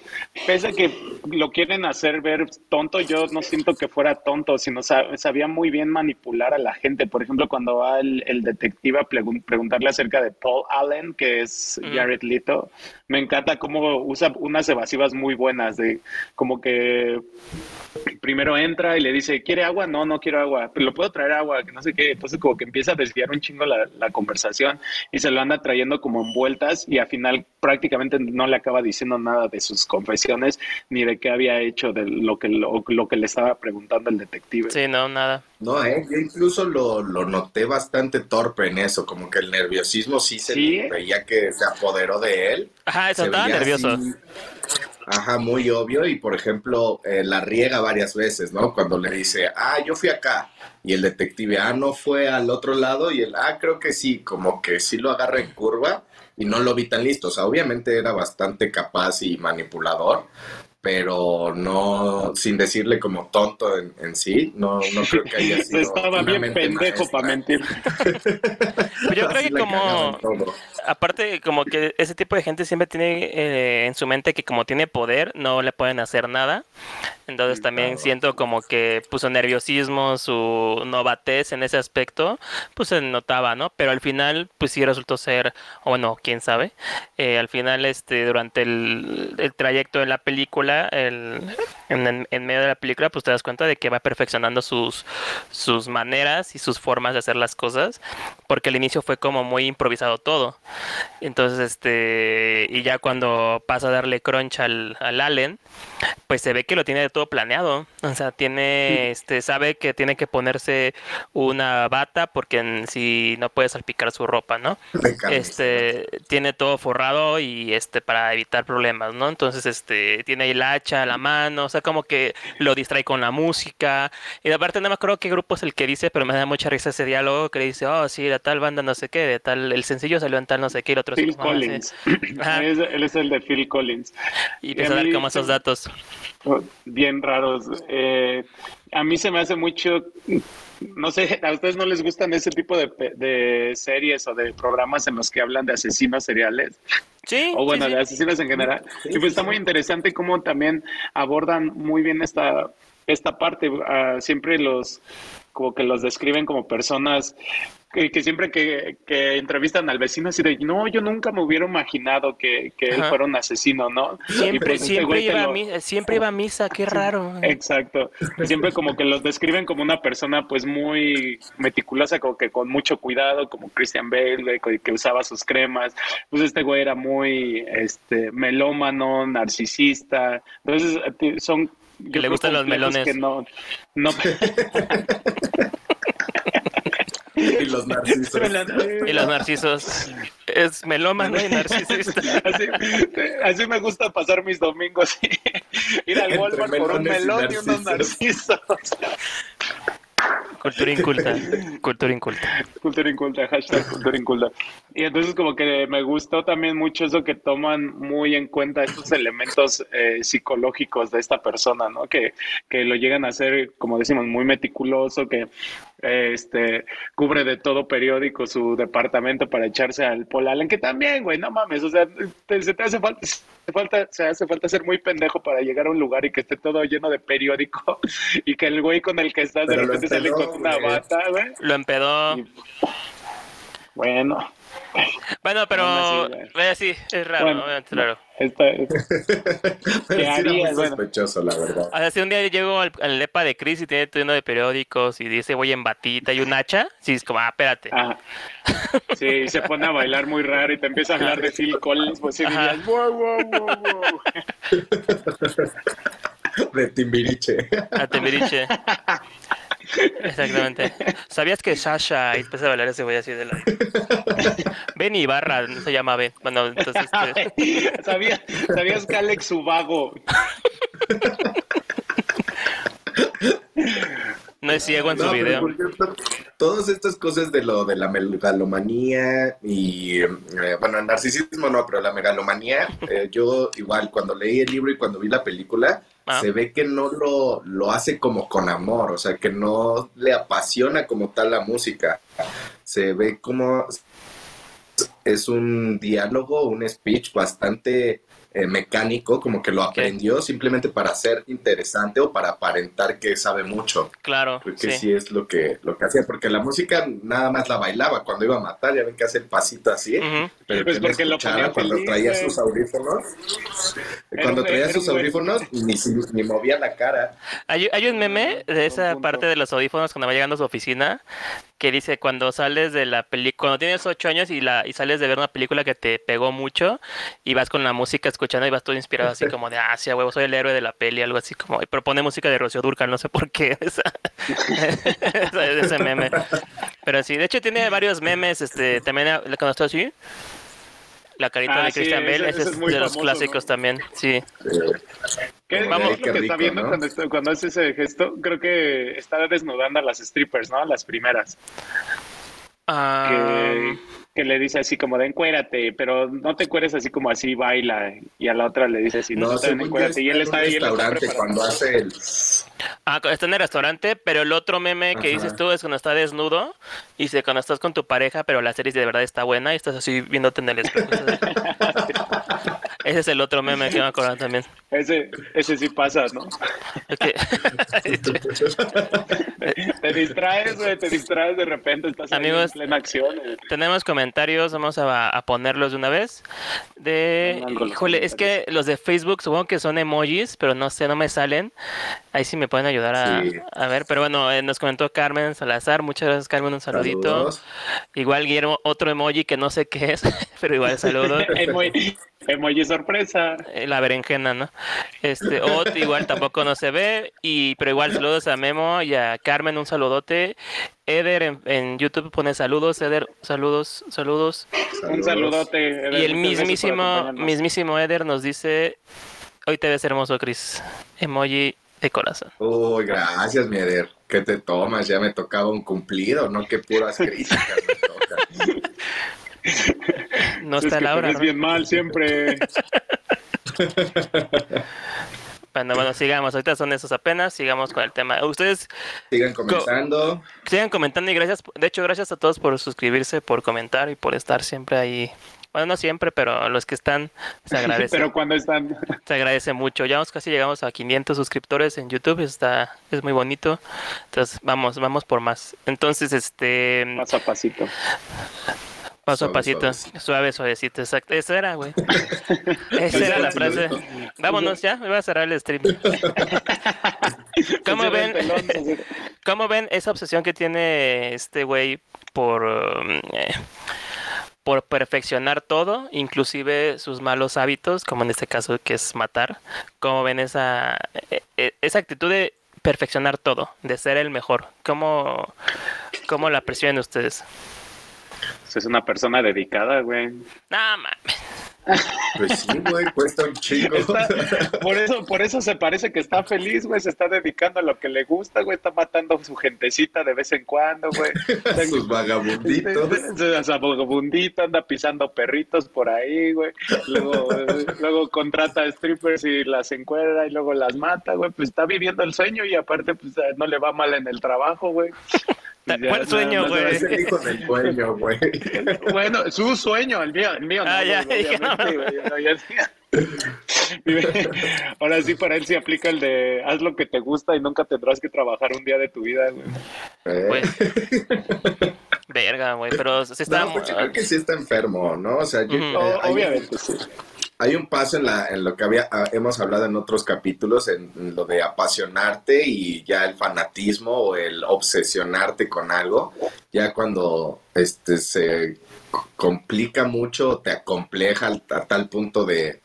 B: pese a que lo quieren hacer ver tonto, yo no siento que fuera tonto, sino sa- sabía muy bien manipular a la gente. Por ejemplo, cuando va el, el detective a pregun- preguntarle acerca de Paul Allen, que es. Jared Leto, me encanta cómo usa unas evasivas muy buenas, de como que primero entra y le dice, ¿quiere agua? No, no quiero agua, pero lo puedo traer agua, que no sé qué. Entonces como que empieza a desviar un chingo la, la conversación y se lo anda trayendo como en vueltas y al final prácticamente no le acaba diciendo nada de sus confesiones ni de qué había hecho de lo que, lo, lo que le estaba preguntando el detective.
A: Sí, no, nada.
C: No, eh, yo incluso lo, lo noté bastante torpe en eso, como que el nerviosismo sí se
B: Sí.
C: veía que se apoderó de él.
A: Ajá, eso estaba nervioso.
C: así, ajá, muy obvio. Y por ejemplo, eh, la riega varias veces, ¿no? Cuando le dice, ah, yo fui acá. Y el detective, ah, no fue al otro lado. Y él, ah, creo que sí, como que sí lo agarra en curva. Y no lo vi tan listo. O sea, obviamente era bastante capaz y manipulador. Pero no, sin decirle como tonto en, en sí, no, no creo que haya sido.
B: Estaba bien pendejo para mentir.
A: Pero yo creo que como, aparte, como que ese tipo de gente siempre tiene eh, en su mente que como tiene poder, no le pueden hacer nada. Entonces
C: Sí,
A: también
C: claro.
A: siento como que puso nerviosismo, su novatez en ese aspecto, pues se notaba, ¿no? Pero al final, pues sí resultó ser, o bueno, quién sabe. Eh, al final, este, durante el, el trayecto de la película, el, en, medio de la película, pues te das cuenta de que va perfeccionando sus, sus maneras y sus formas de hacer las cosas, porque al inicio fue como muy improvisado todo. Entonces, este, y ya cuando pasa a darle crunch al, al Allen, pues se ve que lo tiene todo planeado. O sea, tiene, este, sabe que tiene que ponerse una bata porque si no puede salpicar su ropa, ¿no? Este, tiene todo forrado y este, para evitar problemas, ¿no? Entonces, este, tiene ahí el hacha a la mano, o sea, como que lo distrae con la música. Y aparte no me acuerdo qué grupo es el que dice, pero me da mucha risa ese diálogo que le dice, oh, sí, de tal banda no sé qué, de tal, el sencillo salió en tal no sé qué, y el otro
B: Phil
A: "Ah, sí".
B: Collins. Es- él es el de Phil Collins.
A: Y empieza
B: a
A: dar como esos datos.
B: bien raros. Eh, a mí se me hace mucho, no sé, a ustedes no les gustan ese tipo de, pe- de series o de programas en los que hablan de asesinos seriales,
A: Sí,
B: o bueno,
A: sí, sí.
B: de asesinos en general.
C: Sí,
B: y pues está
C: sí.
B: muy interesante cómo también abordan muy bien esta, esta parte. Ah, siempre los, como que los describen como personas que, que siempre que, que entrevistan al vecino así de, no, yo nunca me hubiera imaginado que, que él fuera un asesino, ¿no?
A: Siempre,
B: pues este
A: siempre, iba a misa, siempre iba a misa, qué raro.
B: Exacto. Siempre como que los describen como una persona pues muy meticulosa, como que con mucho cuidado, como Christian Bale, que- que usaba sus cremas. Pues este güey era muy este melómano, narcisista. Entonces eh, son yo
A: le gustan los melones.
B: que no no
C: Y los narcisos.
A: Y los narcisos. Es melómano y narcisista.
B: Así, así me gusta pasar mis domingos. Ir al
C: Entre
B: Walmart por un
C: y
B: melón y unos
C: narcisos.
A: Cultura inculta. Cultura inculta.
B: Cultura inculta, hashtag cultura inculta. Y entonces como que me gustó también mucho eso que toman muy en cuenta estos elementos eh, psicológicos de esta persona, ¿no? Que, que lo llegan a hacer, como decimos, muy meticuloso, que eh, este cubre de todo periódico su departamento para echarse al Paul Allen, que también, güey, no mames, o sea, se te hace falta, se falta, se hace falta ser muy pendejo para llegar a un lugar y que esté todo lleno de periódico y que el güey con el que estás de
C: Pero
B: repente sale
C: empedó,
B: con una bata, güey.
A: Lo empedó.
B: Y- Bueno,
A: Bueno, pero eh, sí, es raro,
B: Bueno,
A: obviamente es raro.
B: esta,
C: Pero sí era muy
B: harías? Bueno.
C: sospechoso, la verdad.
A: O sea, si un día llego al, al depa de Chris y tiene todo lleno de periódicos y dice voy en batita y un hacha, sí es como, ah, espérate.
B: ah, sí, se pone a bailar muy raro y te empieza a hablar de Phil Collins, pues sí
A: Ajá.
B: dirías, wow, wow, wow, wow.
C: De Timbiriche.
A: A Timbiriche. Exactamente. ¿Sabías que Sasha y empieza a bailar ese güey así de la... Ben Ibarra, no se llama Ben. Bueno, entonces... este,
B: ¿Sabías, ¿Sabías que Alex Ubago
A: no es ciego en su
C: No, pero,
A: video.
C: por ejemplo, todas estas cosas de lo de la megalomanía y, eh, bueno, el narcisismo no, pero la megalomanía, eh, yo igual cuando leí el libro y cuando vi la película, Se ve que no lo, lo hace como con amor, o sea, que no le apasiona como tal la música. Se ve como es un diálogo, un speech bastante eh, mecánico, como que lo aprendió simplemente para ser interesante o para aparentar que sabe mucho.
A: Claro,
C: Creo que
A: sí.
C: sí. es lo que, lo que hacía, porque la música nada más la bailaba cuando iba a matar, ya ven que hace el pasito así,
A: Ujú.
C: pero
B: Pues porque lo ponía
C: cuando
B: feliz,
C: traía
B: güey.
C: sus audífonos. Cuando
B: un-
C: traía sus
B: un
C: audífonos ni, ni movía la cara.
A: Hay, hay un meme de esa
B: punto.
A: parte de los audífonos cuando va llegando a su oficina que dice cuando sales de la película, cuando tienes ocho años y, la, y sales de ver una película que te pegó mucho y vas con la música escuchando y vas todo inspirado así como de, ah, sí, huevo, soy el héroe de la peli, algo así como, y propone música de Rocío Durcal, no sé por qué, esa, esa- ese meme. Pero sí, de hecho tiene varios memes, este, también cuando está así, la carita
B: Ah,
A: de
B: sí,
A: Christian Bale,
B: ese
A: ese
B: es
A: es de los
B: famoso,
A: clásicos
B: ¿no?
A: también, sí.
B: ¿Qué,
C: Vamos.
B: qué lo que está
C: rico,
B: viendo
C: ¿no?
B: cuando, está- cuando hace ese gesto? Creo que está desnudando a las strippers, ¿no? Las primeras.
A: Ah,
B: Que, que le dice así como de encuérate, pero no te encueres así como así baila. Y a la otra le dice así, no,
C: no,
B: te encuérate. Y él está
C: en
B: ahí, él está
C: restaurante cuando hace el...
A: Ah, está en el restaurante, pero el otro meme que
C: Ajá.
A: dices tú es cuando está desnudo y dice cuando estás con tu pareja, pero la serie de verdad está buena y estás así viéndote en el espejo. Ese es el otro meme que me acuerdo también.
B: Ese, ese sí pasa, ¿no?
A: Que-
B: Te distraes, güey, te distraes de repente, estás ahí
A: Amigos,
B: en plena acción. eh.
A: Tenemos comentarios, vamos a, a ponerlos de una vez. De, híjole, es que los de Facebook supongo que son emojis, pero no sé, no me salen. Ahí sí me pueden ayudar a,
C: Sí.
A: a ver. Pero bueno, eh, nos comentó Carmen Salazar, muchas gracias Carmen, un saludito.
C: Saludos.
A: Igual Guillermo, otro emoji que no sé qué es, pero igual saludos.
B: Emoji, sorpresa.
A: Eh, La berenjena, ¿no? Este, Ot igual tampoco no se ve, y pero igual saludos a Memo y a Carmen, un saludote. Eder en, en YouTube pone saludos, Eder, saludos, saludos.
B: Un saludote. Eder,
A: Y el mismísimo, mismísimo Eder nos dice, hoy te ves hermoso, Chris. Emoji de corazón.
C: Uy, gracias, Mieder. ¿Qué te tomas? Ya me tocaba un cumplido, ¿no? Qué puras críticas me tocan.
A: No
B: Es
A: está
B: que te
A: Laura,
B: ves
A: ¿no?
B: bien mal siempre.
A: Bueno, bueno, sigamos. Ahorita son esos apenas. Sigamos con el tema. Ustedes
C: Sigan comentando.
A: sigan comentando y gracias. De hecho, gracias a todos por suscribirse, por comentar y por estar siempre ahí. Bueno, no siempre, pero los que están se agradece.
B: Pero cuando están.
A: Se agradece mucho. Ya vamos- casi llegamos a 500 suscriptores en YouTube. Está es muy bonito. Entonces, vamos, vamos por más. Entonces, este
B: Paso a pasito.
A: Paso a
C: Suave,
A: pasito,
C: suavecito.
A: suave, suavecito, exacto. Eso era, güey. Esa era la frase. Vámonos ya, me voy a cerrar el stream. ¿Cómo ven? ¿Cómo ven esa obsesión que tiene este güey por um, eh, por perfeccionar todo, inclusive sus malos hábitos, como en este caso que es matar? ¿Cómo ven esa eh, eh, esa actitud de perfeccionar todo, de ser el mejor? ¿Cómo cómo la perciben ustedes?
B: Es una persona dedicada, güey.
A: No mames.
C: Pues sí, güey, cuesta un chingo.
B: Está- por eso, por eso se parece que está feliz, güey, se está dedicando a lo que le gusta, güey, está matando a su gentecita de vez en cuando, güey.
C: Sus vagabunditos.
B: O sea, vagabundito, anda pisando perritos por ahí, güey. Luego, luego contrata a strippers y las encuentra y luego las mata, güey. Pues está viviendo el sueño y aparte, pues no le va mal en el trabajo, güey. Ya
A: ¿Cuál
B: nada
A: sueño, güey?
C: Es el hijo del dueño, güey.
B: Bueno, su sueño, el mío, el mío no,
A: Ah, ya, no.
B: Ahora sí, para él sí aplica el de haz lo que te gusta y nunca tendrás que trabajar un día de tu vida, güey.
C: Eh.
A: Pues, verga, güey, pero se está...
C: No, pues yo creo que sí está enfermo, ¿no? O sea, yo- eh, hay-
B: obviamente, sí.
C: Hay un paso en, la, en lo que había, ah, hemos hablado en otros capítulos, en, en lo de apasionarte y ya el fanatismo o el obsesionarte con algo, ya cuando este se complica mucho, te acompleja al- a, tal punto de,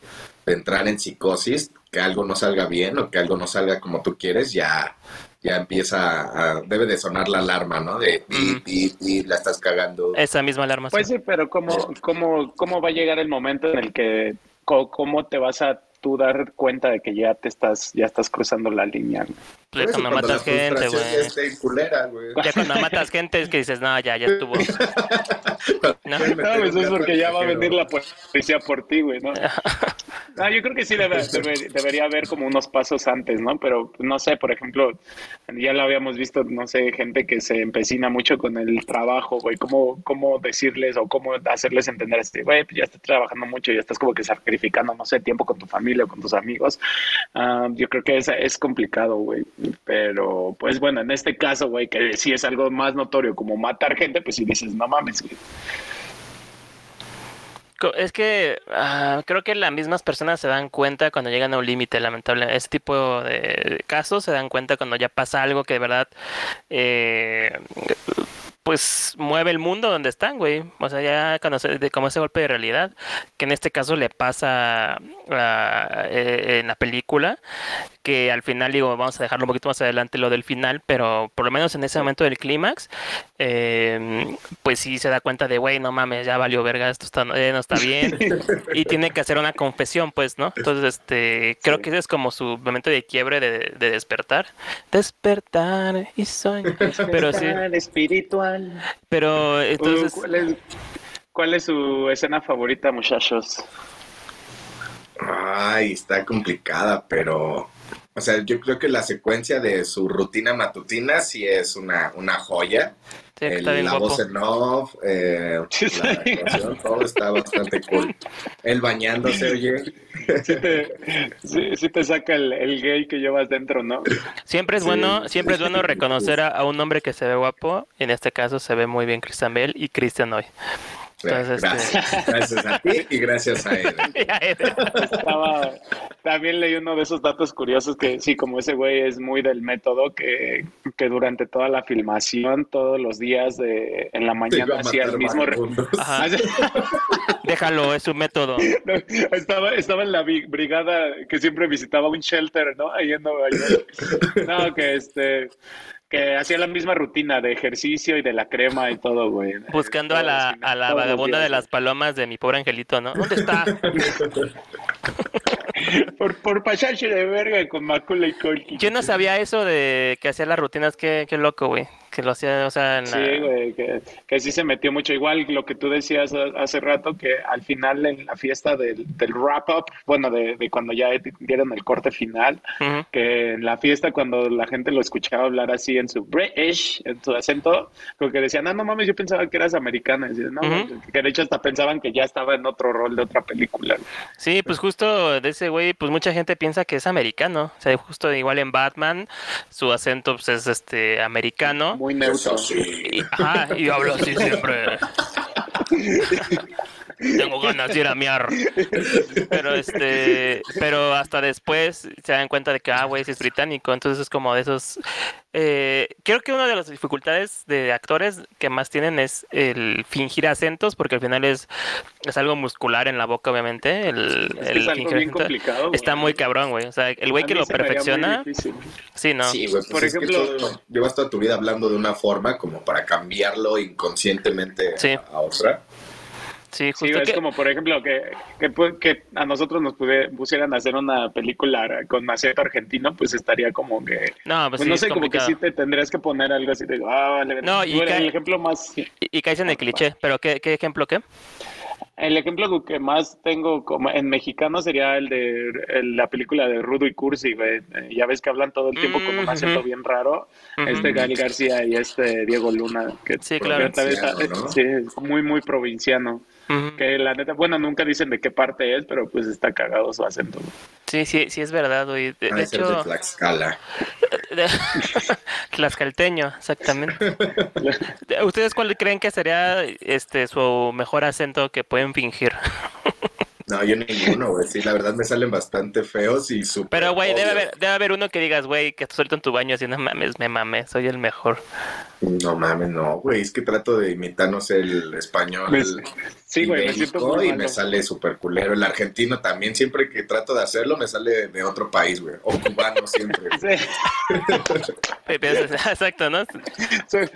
C: de entrar en psicosis, que algo no salga bien o que algo no salga como tú quieres, ya, ya empieza a, debe de sonar la alarma, ¿no? De, y,
A: Ujú.
C: y, y la estás cagando.
A: Esa misma alarma.
B: Pues sí, pero ¿cómo, cómo, ¿cómo va a llegar el momento en el que, cómo te vas a tú dar cuenta de que ya te estás, ya estás cruzando la línea?
A: Pues cuando
C: cuando
A: matas gente, güey. Ya cuando matas gente es que dices, no, ya, ya estuvo. No.
B: No, pues es porque ya va a venir la policía por ti, güey, ¿no? Ah, yo creo que sí debe, debe- debería haber como unos pasos antes, ¿no? Pero no sé, por ejemplo, ya lo habíamos visto, no sé, gente que se empecina mucho con el trabajo, güey, cómo, cómo decirles o cómo hacerles entender este, güey, pues ya estás trabajando mucho, ya estás como que sacrificando, no sé, tiempo con tu familia o con tus amigos. Ah, yo creo que es, es complicado, güey. Pero, pues bueno, en este caso, güey, que sí es algo más notorio como matar gente, pues si dices, no mames, güey.
A: Es que ah, creo que las mismas personas se dan cuenta cuando llegan a un límite, lamentable. Ese tipo de casos se dan cuenta cuando ya pasa algo que de verdad, eh, pues mueve el mundo donde están, güey. O sea, ya cuando se- de- como ese golpe de realidad, que en este caso le pasa ah, eh, en la película, que al final digo, vamos a dejarlo un poquito más adelante lo del final, pero por lo menos en ese momento del clímax, eh, pues sí se da cuenta de, güey, no mames, ya valió verga, esto está, eh, no está bien, y tiene que hacer una confesión, pues, ¿no? Entonces, este, creo
B: Sí.
A: que ese es como su momento de quiebre de, de despertar, despertar y soñar, pero sí,
B: espiritual.
A: Pero entonces,
B: Uh, ¿cuál, es, cuál es su escena favorita, muchachos?
C: Ay, está complicada, pero. O sea, yo creo que la secuencia de su rutina matutina sí es una, una joya.
A: sí,
C: El-
A: está bien
C: la
A: guapo.
C: voz en off, eh,
B: Sí,
C: la
B: sí.
C: actuación, todo está bastante cool. Él bañándose, oye.
B: Sí te, sí- sí te saca el, el gay que llevas dentro, ¿no?
A: Siempre es
C: Sí.
A: bueno, siempre es bueno reconocer a, a un hombre que se ve guapo. En este caso se ve muy bien Christian Bale y Christian hoy. Entonces, este-
C: gracias, gracias a ti y gracias a él.
B: Estaba, también leí uno de esos datos curiosos que sí, como ese güey es muy del método, que, que durante toda la filmación, todos los días de en la mañana hacía el mismo...
A: Déjalo, es su método.
B: Estaba, estaba en la brigada que siempre visitaba un shelter, ¿no? Ahí en Nueva York. No, que este que hacía la misma rutina de ejercicio y de la crema y todo, güey.
A: Buscando a la, a la vagabunda de las palomas de mi pobre angelito, ¿no? ¿Dónde está?
B: Por, por pasarse de verga con Macaulay Culkin.
A: Yo no sabía eso de que hacía las rutinas, qué, qué loco, güey. Que lo hacía, o sea, en la-
B: Sí, güey, que, que sí se metió mucho. Igual lo que tú decías ha- hace rato, que al final en la fiesta del, del wrap-up, bueno, de, de cuando ya dieron el corte final, que en la fiesta cuando la gente lo escuchaba hablar así en su British, en su acento, como que decían, ah, no mames, yo pensaba que eras americana. Decían, no, que de hecho hasta pensaban que ya estaba en otro rol de otra película.
A: Sí, pues justo de ese güey, pues mucha gente piensa que es americano. O sea, justo igual en Batman, su acento pues, es este americano.
B: Muy neutro.
C: Eso sí.
A: Ajá, y hablo así siempre. Tengo ganas de ir a miar. Pero este, pero hasta después se dan cuenta de que, ah, güey, sí es británico. Entonces es como de esos. eh, creo que una de las dificultades de actores que más tienen es el fingir acentos, porque al final es, es algo muscular en la boca, obviamente. El,
B: Es
A: el fingir
B: bien
A: acento.
B: complicado. güey.
A: Está muy cabrón, güey. O sea, el güey
B: A
A: que lo perfecciona, sí, no.
C: Sí, güey, pues
B: Por
C: es que
B: ejemplo-
C: tú llevas toda tu vida hablando de una forma como para cambiarlo inconscientemente
A: Sí.
C: a, a otra.
A: Sí,
B: Sí,
A: justo
B: es
A: que...
B: como, por ejemplo, que, que, que a nosotros nos pude- pusieran a hacer una película con acento argentino, pues estaría como que...
A: No, pues
B: Pues
A: sí,
B: no sé, como que sí te tendrías que poner algo así de... Ah, vale,
A: No, y cae-
B: el ejemplo más...
A: Y, y caes en el cliché, pero ¿qué, qué ejemplo qué?
B: El ejemplo que más tengo como en mexicano sería el de el- la película de Rudo y Cursi, güey. Ya ves que hablan todo el tiempo con un
A: Mm,
B: acento bien raro.
A: Ujú.
B: Este Gal García y este Diego Luna, que
A: Sí, claro.
B: vez
C: ¿no?
B: sí, es muy, muy provinciano. Que la neta, bueno, nunca dicen de qué parte es, pero pues está cagado su acento. güey.
A: Sí, sí, sí es verdad, güey. De, de
C: ser de
A: hecho,
C: Tlaxcala.
A: de- Tlaxcalteño, exactamente. De- ¿Ustedes cuál creen que sería este su mejor acento que pueden fingir?
C: No, yo ninguno, güey. Sí, la verdad me salen bastante feos y súper.
A: Pero, güey, debe haber, debe haber uno que digas, güey, que estás ahorita en tu baño así, no mames, me mames, soy el mejor.
C: No mames, no, güey. Es que trato de imitar, no sé, el español.
B: Sí, güey, me siento muy
C: y
B: malo.
C: me sale súper culero. El argentino también, siempre que trato de hacerlo, me sale de otro país, güey. O cubano siempre.
B: Sí.
A: Exacto, ¿no?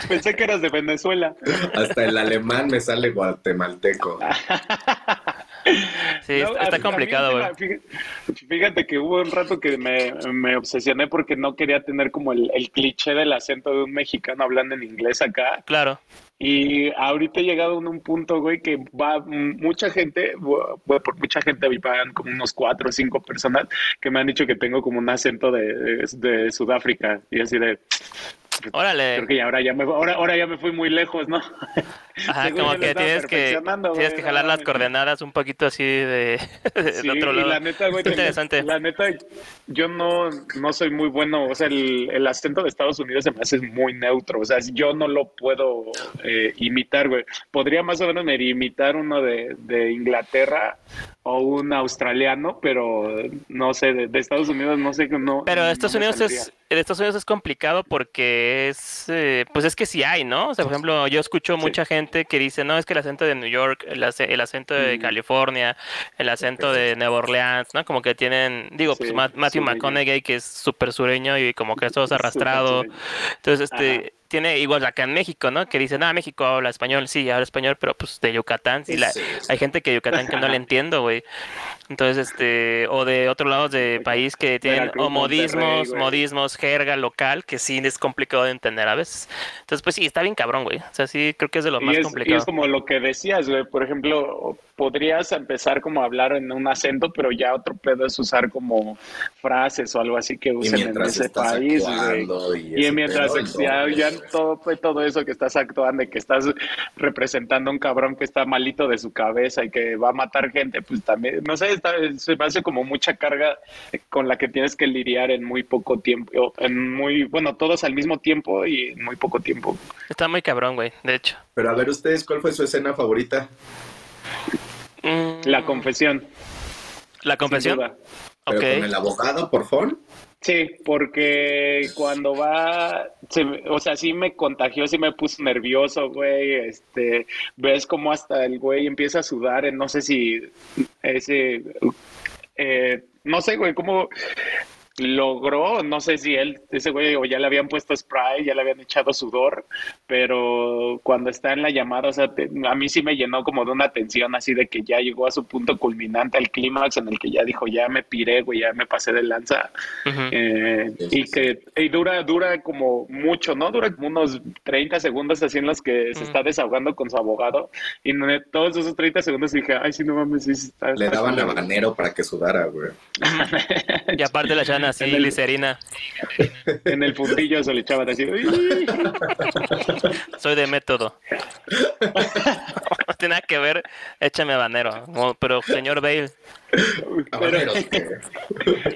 B: Pensé que eras de Venezuela.
C: Hasta el alemán me sale guatemalteco.
A: Sí,
B: No,
A: está, complicado, güey.
B: me- fíjate, fíjate que hubo un rato que me, me obsesioné porque no quería tener como el, el cliché del acento de un mexicano hablando en inglés acá.
A: Claro.
B: Y ahorita he llegado a un punto, güey, que va mucha gente, bu- bu- por mucha gente van como unos cuatro o cinco personas que me han dicho que tengo como un acento de, de, de Sudáfrica. Y así de, creo
A: Órale.
B: que ya ahora ya me, ahora, ahora ya me fui muy lejos, ¿no?
A: Ajá, como que tienes que, tienes que
B: no
A: jalar las coordenadas un poquito así de, de
B: Sí,
A: otro
B: y
A: lado.
B: la neta, güey,
A: interesante.
B: La neta, yo no, no soy muy bueno, o sea, el, el acento de Estados Unidos se me hace muy neutro, o sea, yo no lo puedo eh, imitar, güey. Podría más o menos medio imitar uno de, de Inglaterra o un australiano, pero no sé, de, de Estados Unidos no sé, no.
A: Pero de Estados
B: me
A: Unidos
B: saldría.
A: es, de Estados Unidos es complicado porque es, eh, pues es que sí hay, ¿no? O sea, por ejemplo, yo escucho mucha gente que dice, no, es que el acento de New York, el, el acento de
B: Mm.
A: California, el acento de Nueva Orleans, ¿no? Como que tienen, digo, pues
B: Sí,
A: Ma- Matthew
B: sureño.
A: McConaughey que es súper sureño y como que es todo arrastrado. Entonces, este,
B: Ajá.
A: Tiene igual acá en México, ¿no? Que dicen, ah, México habla español, sí, habla español, pero pues de Yucatán, sí, la-
C: Sí,
A: hay gente que de Yucatán que no le entiendo, güey. Entonces, este, o de otros lados de país que tienen o modismos, modismos, jerga local, que sí es complicado de entender a veces. Entonces, pues sí, está bien cabrón, güey. O sea, sí, creo que es de lo
B: Y
A: más
B: es, y
A: complicado.
B: es como lo que decías, güey. Por ejemplo, podrías empezar como a hablar en un acento, pero ya otro pedo es usar como frases o algo así que
C: Y
B: usen en
C: mientras
B: ese país, güey.
C: y,
B: Y
C: ese
B: mientras
C: pedo,
B: ya,
C: no,
B: ya. Todo, fue todo eso que estás actuando y que estás representando a un cabrón que está malito de su cabeza y que va a matar gente, pues también, no sé, está- se me hace como mucha carga con la que tienes que lidiar en muy poco tiempo, en muy, bueno, todos al mismo tiempo y en muy poco tiempo.
A: Está muy cabrón, güey, de hecho.
C: Pero a ver, ustedes, ¿cuál fue su escena favorita?
A: Mm,
B: La confesión.
A: ¿La
B: sin
A: confesión?
C: ¿Pero con el abogado, por favor?
B: Sí, porque cuando va, se o sea, sí me contagió, sí me puso nervioso, güey. Este, ves como hasta el güey empieza a sudar, no sé si ese, eh, no sé, güey, cómo logró, no sé si él, ese güey, o ya le habían puesto spray, ya le habían echado sudor, pero cuando está en la llamada, o sea, te- a mí sí me llenó como de una tensión así de que ya llegó a su punto culminante, al clímax en el que ya dijo, ya me piré, güey, ya me pasé de lanza. Eh,
C: Sí, sí,
B: y que y dura, dura como mucho, ¿no? Dura como unos 30 segundos así en los que se está desahogando con su abogado. Y no- todos esos 30 segundos dije, ay, sí, no mames, sí, está,
C: Le daban
B: culero".
C: habanero para que sudara, güey.
A: Y aparte la echaban así,
B: En el-
A: glicerina.
B: En el fundillo se le echaban así.
A: Soy de método. no tiene nada que ver, échame habanero. No, pero señor Bale,
C: Habanero,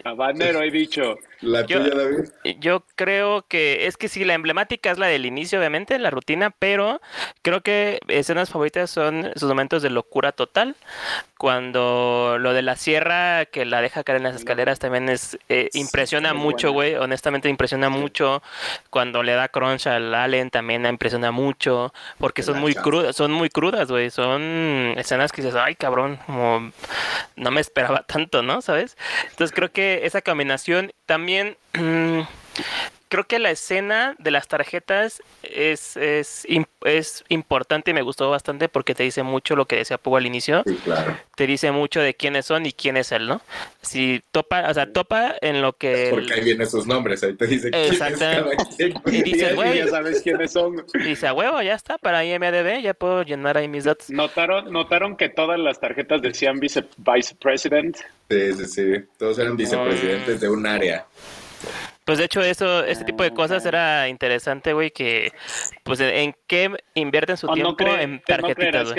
B: Habanero, he dicho.
C: La
A: Yo-
C: tuya, David.
A: yo creo que es que sí, la emblemática es la del inicio, obviamente, la rutina, pero creo que escenas favoritas son sus momentos de locura total. Cuando lo de la sierra que la deja caer en las escaleras también es eh, impresiona
B: es
A: mucho, güey. Honestamente impresiona mucho. Cuando le da crunch al Allen también impresiona mucho, porque son muy crudas, son muy crudas, güey. Son escenas que dices, ay, cabrón, como no me esperaba tanto, ¿no? ¿Sabes? Entonces creo que esa combinación también mm, creo que la escena de las tarjetas es, es, es importante y me gustó bastante porque te dice mucho lo que decía Pugo al inicio.
C: Sí, claro.
A: Te dice mucho de quiénes son y quién es él, ¿no? Si topa, o sea, topa en lo que...
C: Porque ahí vienen sus nombres, ahí te dice
A: quién es Y dice, güey,
B: ya sabes quiénes son.
A: Y dice, a huevo, ya está, para IMDB ya puedo llenar ahí mis datos.
B: ¿Notaron, notaron que todas las tarjetas decían vice, vice president?
C: Sí, sí, sí. Todos eran vicepresidentes de un área.
A: Pues de hecho eso, este tipo de cosas era interesante, güey, que pues en qué invierten su tiempo en tarjetitas,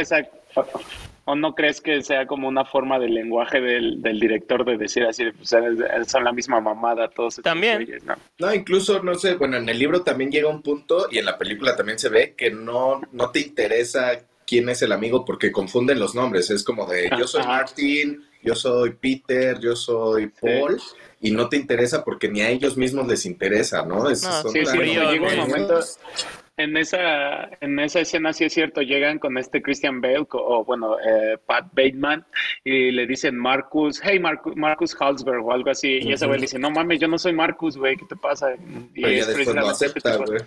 B: ¿O no crees que sea como una forma del lenguaje del, director de decir así, pues, son la misma mamada todos?
A: También.
B: ¿no?
C: ¿no? incluso, no sé, bueno, en el libro también llega un punto y en la película también se ve que no, no te interesa quién es el amigo porque confunden los nombres. Es como de, yo soy Martin, yo soy Peter, yo soy Paul y no te interesa porque ni a ellos mismos les interesa, ¿no?
B: Es, sí, sí, llega un momento, en esa, en esa escena sí es cierto, llegan con este Christian Bale o bueno, eh, Pat Bateman y le dicen Marcus, hey Marcus, Marcus Halsberg o algo así, y ese güey le dice, no mames, yo no soy Marcus, güey, ¿qué te pasa?
C: Y Pero ya después lo acepta, güey.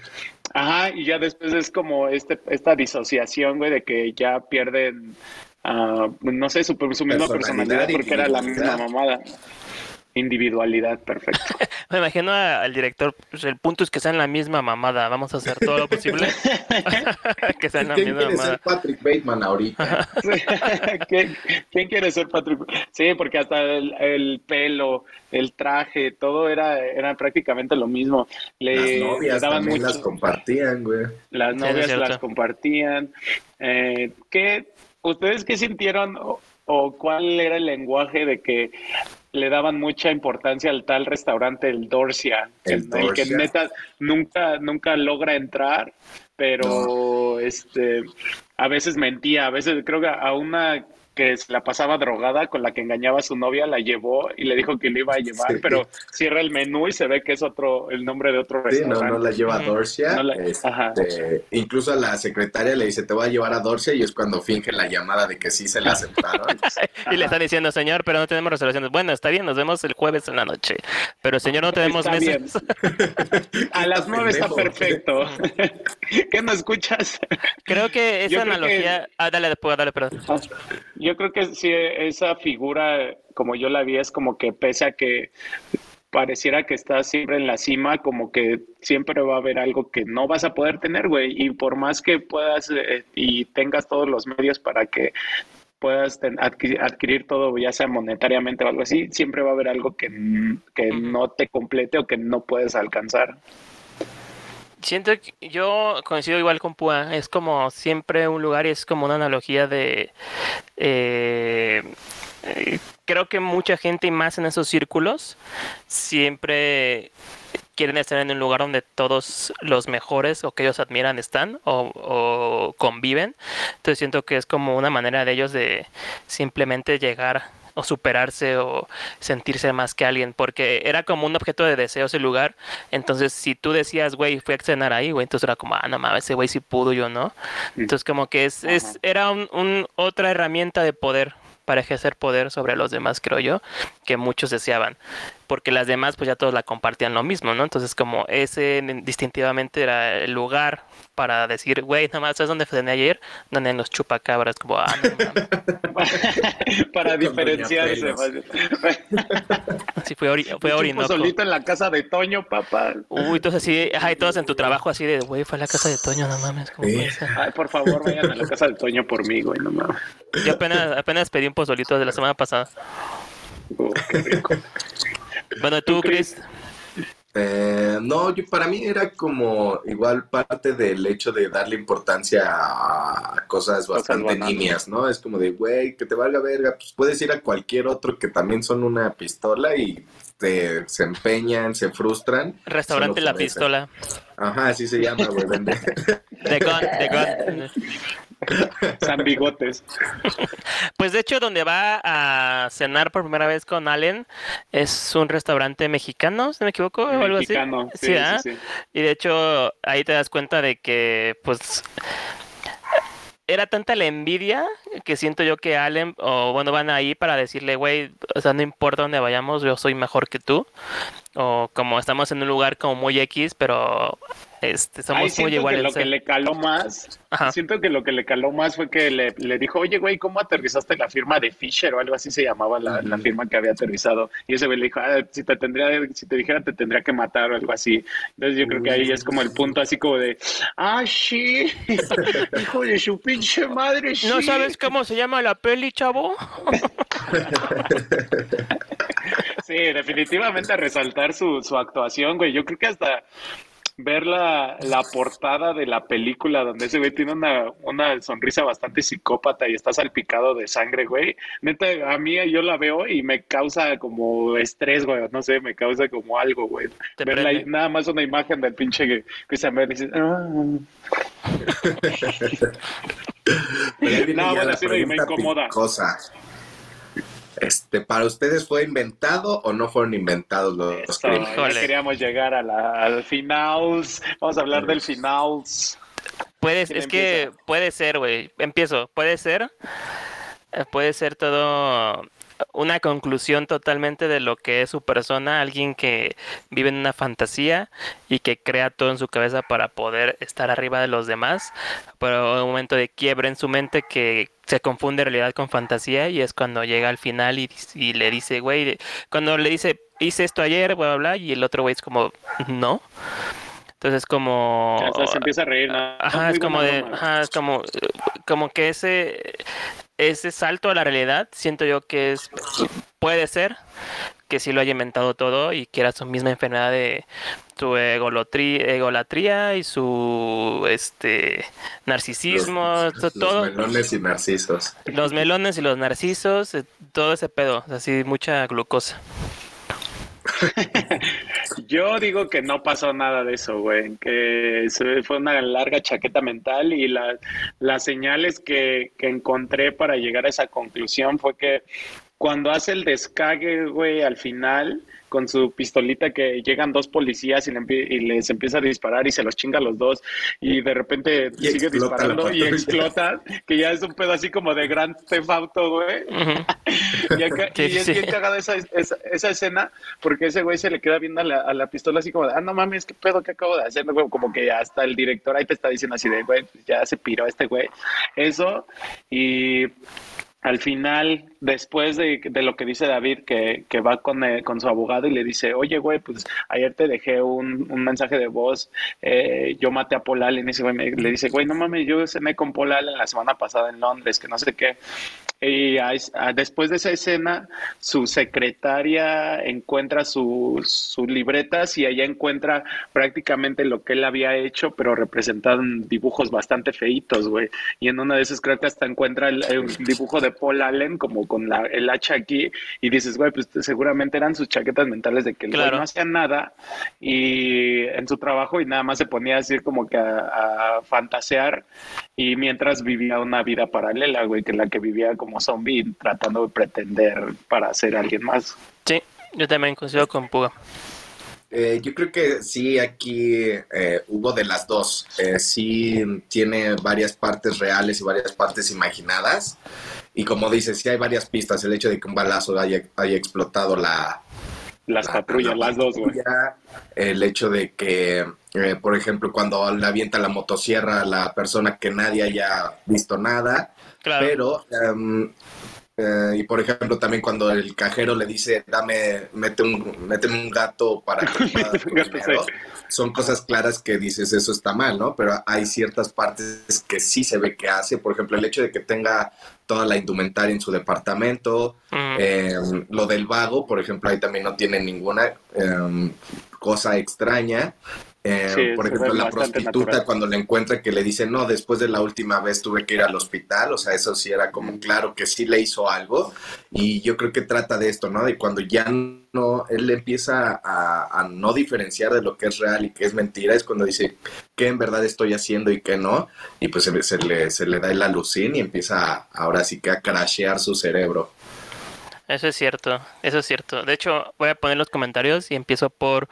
B: Ajá, y ya después es como este, esta disociación, güey, de que ya pierden, uh, no sé, su, su misma personalidad porque era la misma mamada. Individualidad, perfecto.
A: Me imagino al director, pues el punto es que sean la misma mamada, vamos a hacer todo lo posible
C: que sean la misma quiere ser Patrick Bateman ahorita?
B: ¿Quién, quiere ser Patrick? Sí, porque hasta el, pelo, el traje, todo era, era prácticamente lo mismo.
C: las novias también las compartían, güey.
B: Las novias las compartían. Eh, ¿qué, ¿Ustedes qué sintieron o cuál era el lenguaje de que le daban mucha importancia al tal restaurante, el Dorsia, el, que neta nunca, nunca logra entrar, pero este a veces mentía, a veces creo que a una que se la pasaba drogada con la que engañaba a su novia, la llevó y le dijo que le iba a llevar, pero cierra el menú y se ve que es otro, el nombre de otro restaurante.
C: Sí, no, no la lleva a Dorsia. Este, incluso a la secretaria le dice, te voy a llevar a Dorsia y es cuando finge la llamada de que sí se la aceptaron.
A: y le están diciendo, señor, pero no tenemos reservaciones. Bueno, está bien, nos vemos el jueves en la noche. Pero señor, no tenemos mesas.
B: a las nueve está perfecto. ¿Qué no escuchas?
A: Creo que esa analogía... Ah, dale, después, dale, perdón.
B: Yo creo que sí, esa figura, como yo la vi, es como que pese a que pareciera que estás siempre en la cima, como que siempre va a haber algo que no vas a poder tener, güey. Y por más que puedas eh, y tengas todos los medios para que puedas adquirir, todo, ya sea monetariamente o algo así, siempre va a haber algo que, que no te complete o que no puedes alcanzar.
A: Siento que yo coincido igual con Pua, es como siempre un lugar y es como una analogía de... Eh, creo que mucha gente y más en esos círculos siempre quieren estar en un lugar donde todos los mejores o que ellos admiran están o conviven. Entonces siento que es como una manera de ellos de simplemente llegar o superarse o sentirse más que alguien, porque era como un objeto de deseo ese lugar. Entonces, si tú decías, güey, fui a cenar ahí, güey, entonces era como, ah, no mames, ese güey sí pudo, yo no. Entonces, como que es, es era un, otra herramienta de poder para ejercer poder sobre los demás, creo yo, que muchos deseaban, porque las demás pues ya todos la compartían lo mismo, ¿no? Entonces como ese distintivamente era el lugar para decir, güey, nada más, ¿sabes dónde fue ayer? Donde en los chupacabras, como, ah,
B: Para diferenciarse.
A: sí, fue, ori fue Orinoco.
B: solito en la casa de Toño, papá.
A: Uy, entonces así, ajá, y todos en tu trabajo así de, güey, fue a la casa de Toño, no mames. ¿cómo
B: Ay, por favor, vayan a la casa de Toño por mí, güey, no mames.
A: Yo apenas, apenas pedí un pozolito de la semana pasada.
B: Oh, qué rico.
A: Bueno, tú, Chris.
C: Eh, no, yo, para mí era como igual parte del hecho de darle importancia a cosas bastante nimias, ¿no? Es como de, güey, que te valga verga, pues puedes ir a cualquier otro que también son una pistola y te, se empeñan, se frustran.
A: Restaurante La Pistola.
C: Ajá, así se llama, güey.
A: The Gun, The Gun.
B: San Bigotes.
A: Pues de hecho, donde va a cenar por primera vez con Allen es un restaurante mexicano, si no me equivoco, o algo así. Sí, ¿ah? sí, Y de hecho, ahí te das cuenta de que, pues era tanta la envidia que siento yo que Allen, o bueno, van ahí para decirle, güey, o sea, no importa dónde vayamos, yo soy mejor que tú. O como estamos en un lugar como muy X, pero este, somos muy iguales.
B: Que lo que le caló más, siento que lo que le caló más fue que le, le, dijo, oye, güey, ¿cómo aterrizaste la firma de Fisher o algo así se llamaba la, la firma que había aterrizado? Y ese güey le dijo, ah, si te tendría, si te dijera te tendría que matar o algo así. Entonces yo creo que ahí es como el punto así como de, ah, sí, hijo de su pinche madre, sí.
A: ¿No sabes cómo se llama la peli, chavo?
B: sí, definitivamente resaltar su, su actuación, güey. Yo creo que hasta ver la, la, portada de la película donde ese güey tiene una, una sonrisa bastante psicópata y está salpicado de sangre, güey. Neta, a mí yo la veo y me causa como estrés, güey. No sé, me causa como algo, güey. Ver nada más una imagen del pinche Christian Bale y dices, ah.
C: no, bueno, sí me, incomoda. Cosa. Este, ¿Para ustedes fue inventado o no fueron inventados los
B: Queríamos llegar a la, al final. Vamos a hablar del final.
A: Puedes, es que puede ser, güey. Empiezo. Puede ser. Eh, puede ser todo una conclusión totalmente de lo que es su persona, alguien que vive en una fantasía y que crea todo en su cabeza para poder estar arriba de los demás, pero un momento de quiebre en su mente que se confunde realidad con fantasía y es cuando llega al final y, le dice, güey, cuando le dice, hice esto ayer, bla, bla, bla, y el otro güey es como, no. Entonces como...
B: se empieza a reír.
A: Ajá, es como de... Ajá, es como, como que ese ese salto a la realidad siento yo que es puede ser que sí lo haya inventado todo y que era su misma enfermedad de su egolatría y su este narcisismo todo
C: los melones y narcisos.
A: Los melones y los narcisos eh, todo ese pedo así mucha glucosa
B: Yo digo que no pasó nada de eso, güey, que fue una larga chaqueta mental y las señales que, que encontré para llegar a esa conclusión fue que cuando hace el descague, güey, al final, con su pistolita que llegan dos policías y, les empieza a disparar y se los chinga a los dos y de repente sigue disparando y explota, que ya es un pedo así como de gran Theft güey. y, es bien cagada esa, esa, escena porque ese güey se le queda viendo a la, pistola así como de, ah, no mames, qué pedo que acabo de hacer, como que hasta el director ahí te está diciendo así de, güey, pues ya se piró este güey. Eso y al final, después de, lo que dice David, que, que va con, eh, con, su abogado y le dice, oye, güey, pues ayer te dejé un, un mensaje de voz, eh, yo maté a Allen, y ese güey le dice, güey, no mames, yo cené con Paul Allen la semana pasada en Londres, que no sé qué. Y después de esa escena, su secretaria encuentra sus libretas y allá encuentra prácticamente lo que él había hecho, pero representan dibujos bastante feitos, güey. Y en una de esas creo que hasta encuentra el, dibujo de Paul Allen como con la, el hacha aquí y dices, güey, pues seguramente eran sus chaquetas mentales de que él no hacía nada y en su trabajo y nada más se ponía así como que a, a fantasear y mientras vivía una vida paralela, güey, que la que vivía como como zombie tratando de pretender para ser alguien más.
A: Sí, yo también coincido con Puga.
C: Eh, yo creo que sí, aquí eh, hubo de las dos. Eh, sí tiene varias partes reales y varias partes imaginadas. Y como dices, sí hay varias pistas. El hecho de que un balazo haya, haya explotado la...
B: Las patrullas, las dos, güey.
C: El hecho de que, por ejemplo, cuando le avienta la motosierra a la persona que nadie haya visto nada, pero, em, eh, y por ejemplo, también cuando el cajero le dice, dame, mete un, méteme un gato para son cosas claras que dices, eso está mal, ¿no? Pero hay ciertas partes que sí se ve que hace, por ejemplo, el hecho de que tenga toda la indumentaria en su departamento, em, lo del vago, por ejemplo, ahí también no tiene ninguna em, cosa extraña, eh, por ejemplo, la prostituta cuando le encuentra que le dice, no, después de la última vez tuve que ir al hospital, o sea, eso sí era como claro que sí le hizo algo. Y yo creo que trata de esto, ¿no? De cuando ya no, él empieza a, no diferenciar de lo que es real y que es mentira, es cuando dice, ¿qué en verdad estoy haciendo y qué no? Y pues se, le, se le da el alucín y empieza ahora sí que a crashear su cerebro.
A: Eso es cierto, eso es cierto. De hecho, voy a poner los comentarios y empiezo por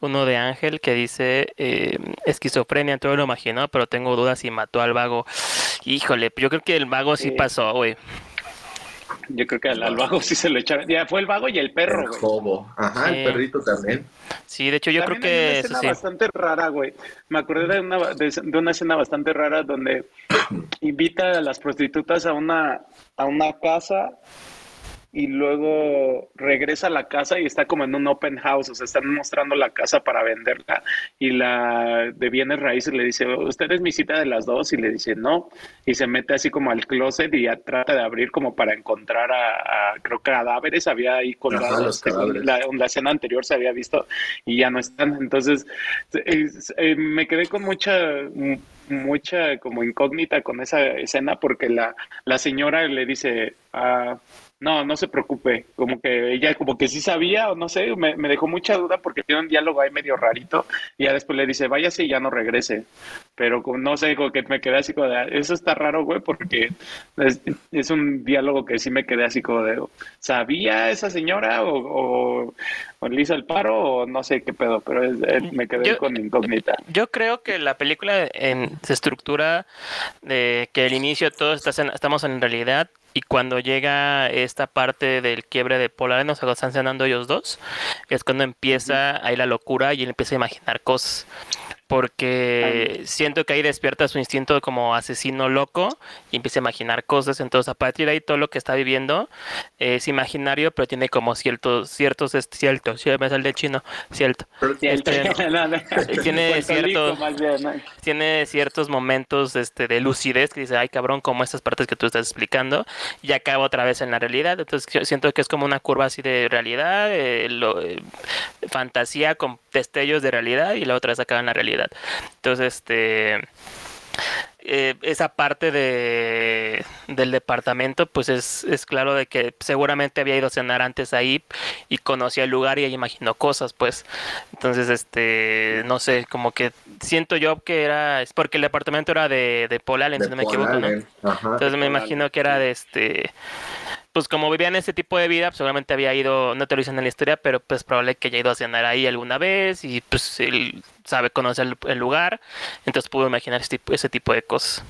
A: uno de Ángel que dice eh, esquizofrenia, todo lo imaginó, pero tengo dudas si mató al vago. Híjole, yo creo que el vago sí,
B: Sí.
A: pasó, güey.
B: Yo creo que al, al vago sí se lo echaron. Ya fue el vago y el perro,
C: El jobo. Ajá,
A: Sí.
C: el perrito también.
A: Sí, de hecho yo
B: También
A: creo
B: hay una
A: que eso
B: escena
A: sí.
B: bastante rara, güey. Me acordé de una, de, de una escena bastante rara donde invita a las prostitutas a una, a una casa y luego regresa a la casa y está como en un open house, o sea, están mostrando la casa para venderla y la de bienes raíces le dice, ¿usted es mi cita de las dos? Y le dice, no, y se mete así como al closet y ya trata de abrir como para encontrar a, a, creo, cadáveres, había ahí colgados,
C: cadáveres.
B: la, la escena anterior se había visto y ya no están, entonces es- eh, me quedé con mucha mucha como incógnita con esa escena porque la, la señora le dice ah, no, no se preocupe, como que ella como que sí sabía o no sé, me, me dejó mucha duda porque tiene un diálogo ahí medio rarito y ya después le dice váyase y ya no regrese, pero como, no sé, como que me quedé así como de, "Ah, eso está raro güey porque es, es un diálogo que sí me quedé así como de, ¿sabía esa señora o, o, o le hizo el paro o no sé qué pedo, pero es- eh, me quedé
A: Yo-
B: con incógnita.
A: Yo creo que la película en- se estructura de que al inicio todos estamos en realidad y cuando llega esta parte del quiebre de Allen, o sea, cuando están cenando ellos dos, es cuando empieza ahí la locura y él empieza a imaginar cosas. Porque siento que ahí despierta su instinto como asesino loco y empieza a imaginar cosas. Entonces, a partir de ahí, todo lo que está viviendo es imaginario, pero tiene como ciertos, ciertos, cierto, sí, me sale el chino, cierto. Este, tiene
B: Puerto
A: cierto-
B: Rico, más bien, ¿no?
A: tiene ciertos momentos este, de lucidez que dice, ay cabrón, como estas partes que tú estás explicando, y acaba otra vez en la realidad. Entonces siento que es como una curva así de realidad, eh, lo- eh, fantasía con destellos de realidad, y la otra vez acaba en la realidad. Entonces, este... eh, esa parte de del departamento pues es, es claro de que seguramente había ido a cenar antes ahí y conocía el lugar y ahí imaginó cosas pues entonces este no sé como que siento yo que era es porque el departamento era de, de Paul Allen si no me
C: Paul
A: equivoco ¿no?
C: Ajá.
A: entonces me imagino que era de este pues como vivían ese tipo de vida, pues seguramente había ido, no te lo dicen en la historia, pero pues probable que haya ido a cenar ahí alguna vez y pues él sabe conocer el, el lugar, entonces pudo imaginar ese tipo, ese tipo de cosas.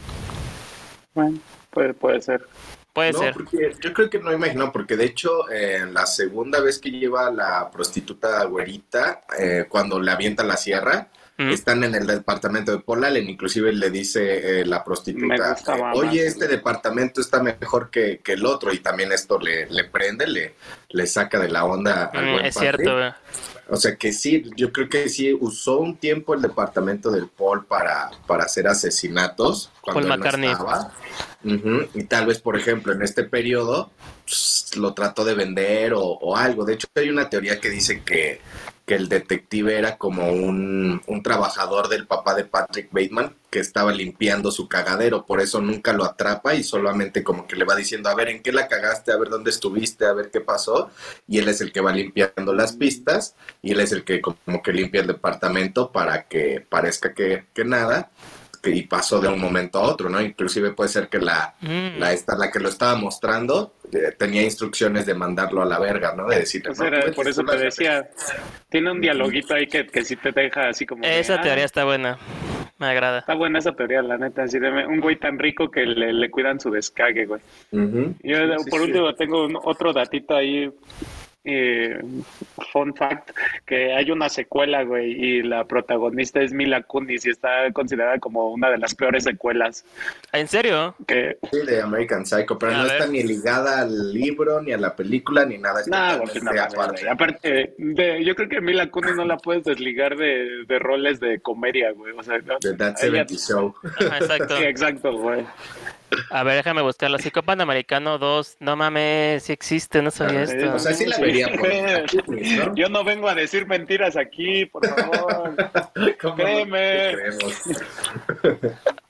B: Bueno, puede, puede ser.
A: Puede
C: no,
A: ser.
C: porque yo creo que no imaginó, porque de hecho, eh, la segunda vez que lleva a la prostituta güerita, eh, cuando le avienta la sierra,
A: Mm.
C: están en el departamento de Allen, inclusive le dice eh, la prostituta, oye,
B: más.
C: este departamento está mejor que, que el otro, y también esto le, le prende, le, le saca de la onda al
A: Mm,
C: buen
A: es
C: Patrick.
A: cierto, güey.
C: O sea que sí, yo creo que sí usó un tiempo el departamento del Paul para, para hacer asesinatos cuando
A: Paul
C: él no estaba. Y tal vez, por ejemplo, en este periodo pues, lo trató de vender o, o algo. De hecho, hay una teoría que dice que, que el detective era como un, un trabajador del papá de Patrick Bateman que estaba limpiando su cagadero, por eso nunca lo atrapa y solamente como que le va diciendo, a ver, ¿en qué la cagaste? A ver, ¿dónde estuviste? A ver qué pasó. Y él es el que va limpiando las pistas y él es el que como que limpia el departamento para que parezca que, que nada y pasó de un momento a otro, ¿no? Inclusive puede ser que la,
A: Mm.
C: la, esta, la que lo estaba mostrando eh, tenía instrucciones de mandarlo a la verga, ¿no? De "No,
B: era-
C: tú
B: por eso te decía, tiene un dialoguito ahí que, que sí te deja así como... de,
A: Esa
B: ah,
A: teoría está buena. Me agrada.
B: Está buena esa teoría, la neta. Así de un güey tan rico que le, le cuidan su descague, güey. Yo,
C: Sí,
B: por
C: sí.
B: último, tengo un- otro datito ahí. Eh, fun fact: que hay una secuela, güey, y la protagonista es Mila Kunis y está considerada como una de las peores secuelas.
A: ¿En serio?
B: Que,
C: Sí, de American Psycho, pero
A: A
C: no
A: ver.
C: está ni ligada al libro, ni a la película, ni nada. totalmente
B: no
C: aparte.
B: Aparte, de- yo creo que Mila Kunis no la puedes desligar de, de roles de comedia, güey. O sea, no-
C: The That
B: ella-
C: 70 Show.
A: Ajá, exacto.
B: Sí, exacto, güey.
A: A ver, déjame buscarlo. Psicópata Americano 2. No mames, sí existe, no sabía esto.
C: O sea, sí la vería por ¿no?
B: Yo no vengo a decir mentiras aquí, por favor.
C: ¿Cómo no
B: créeme.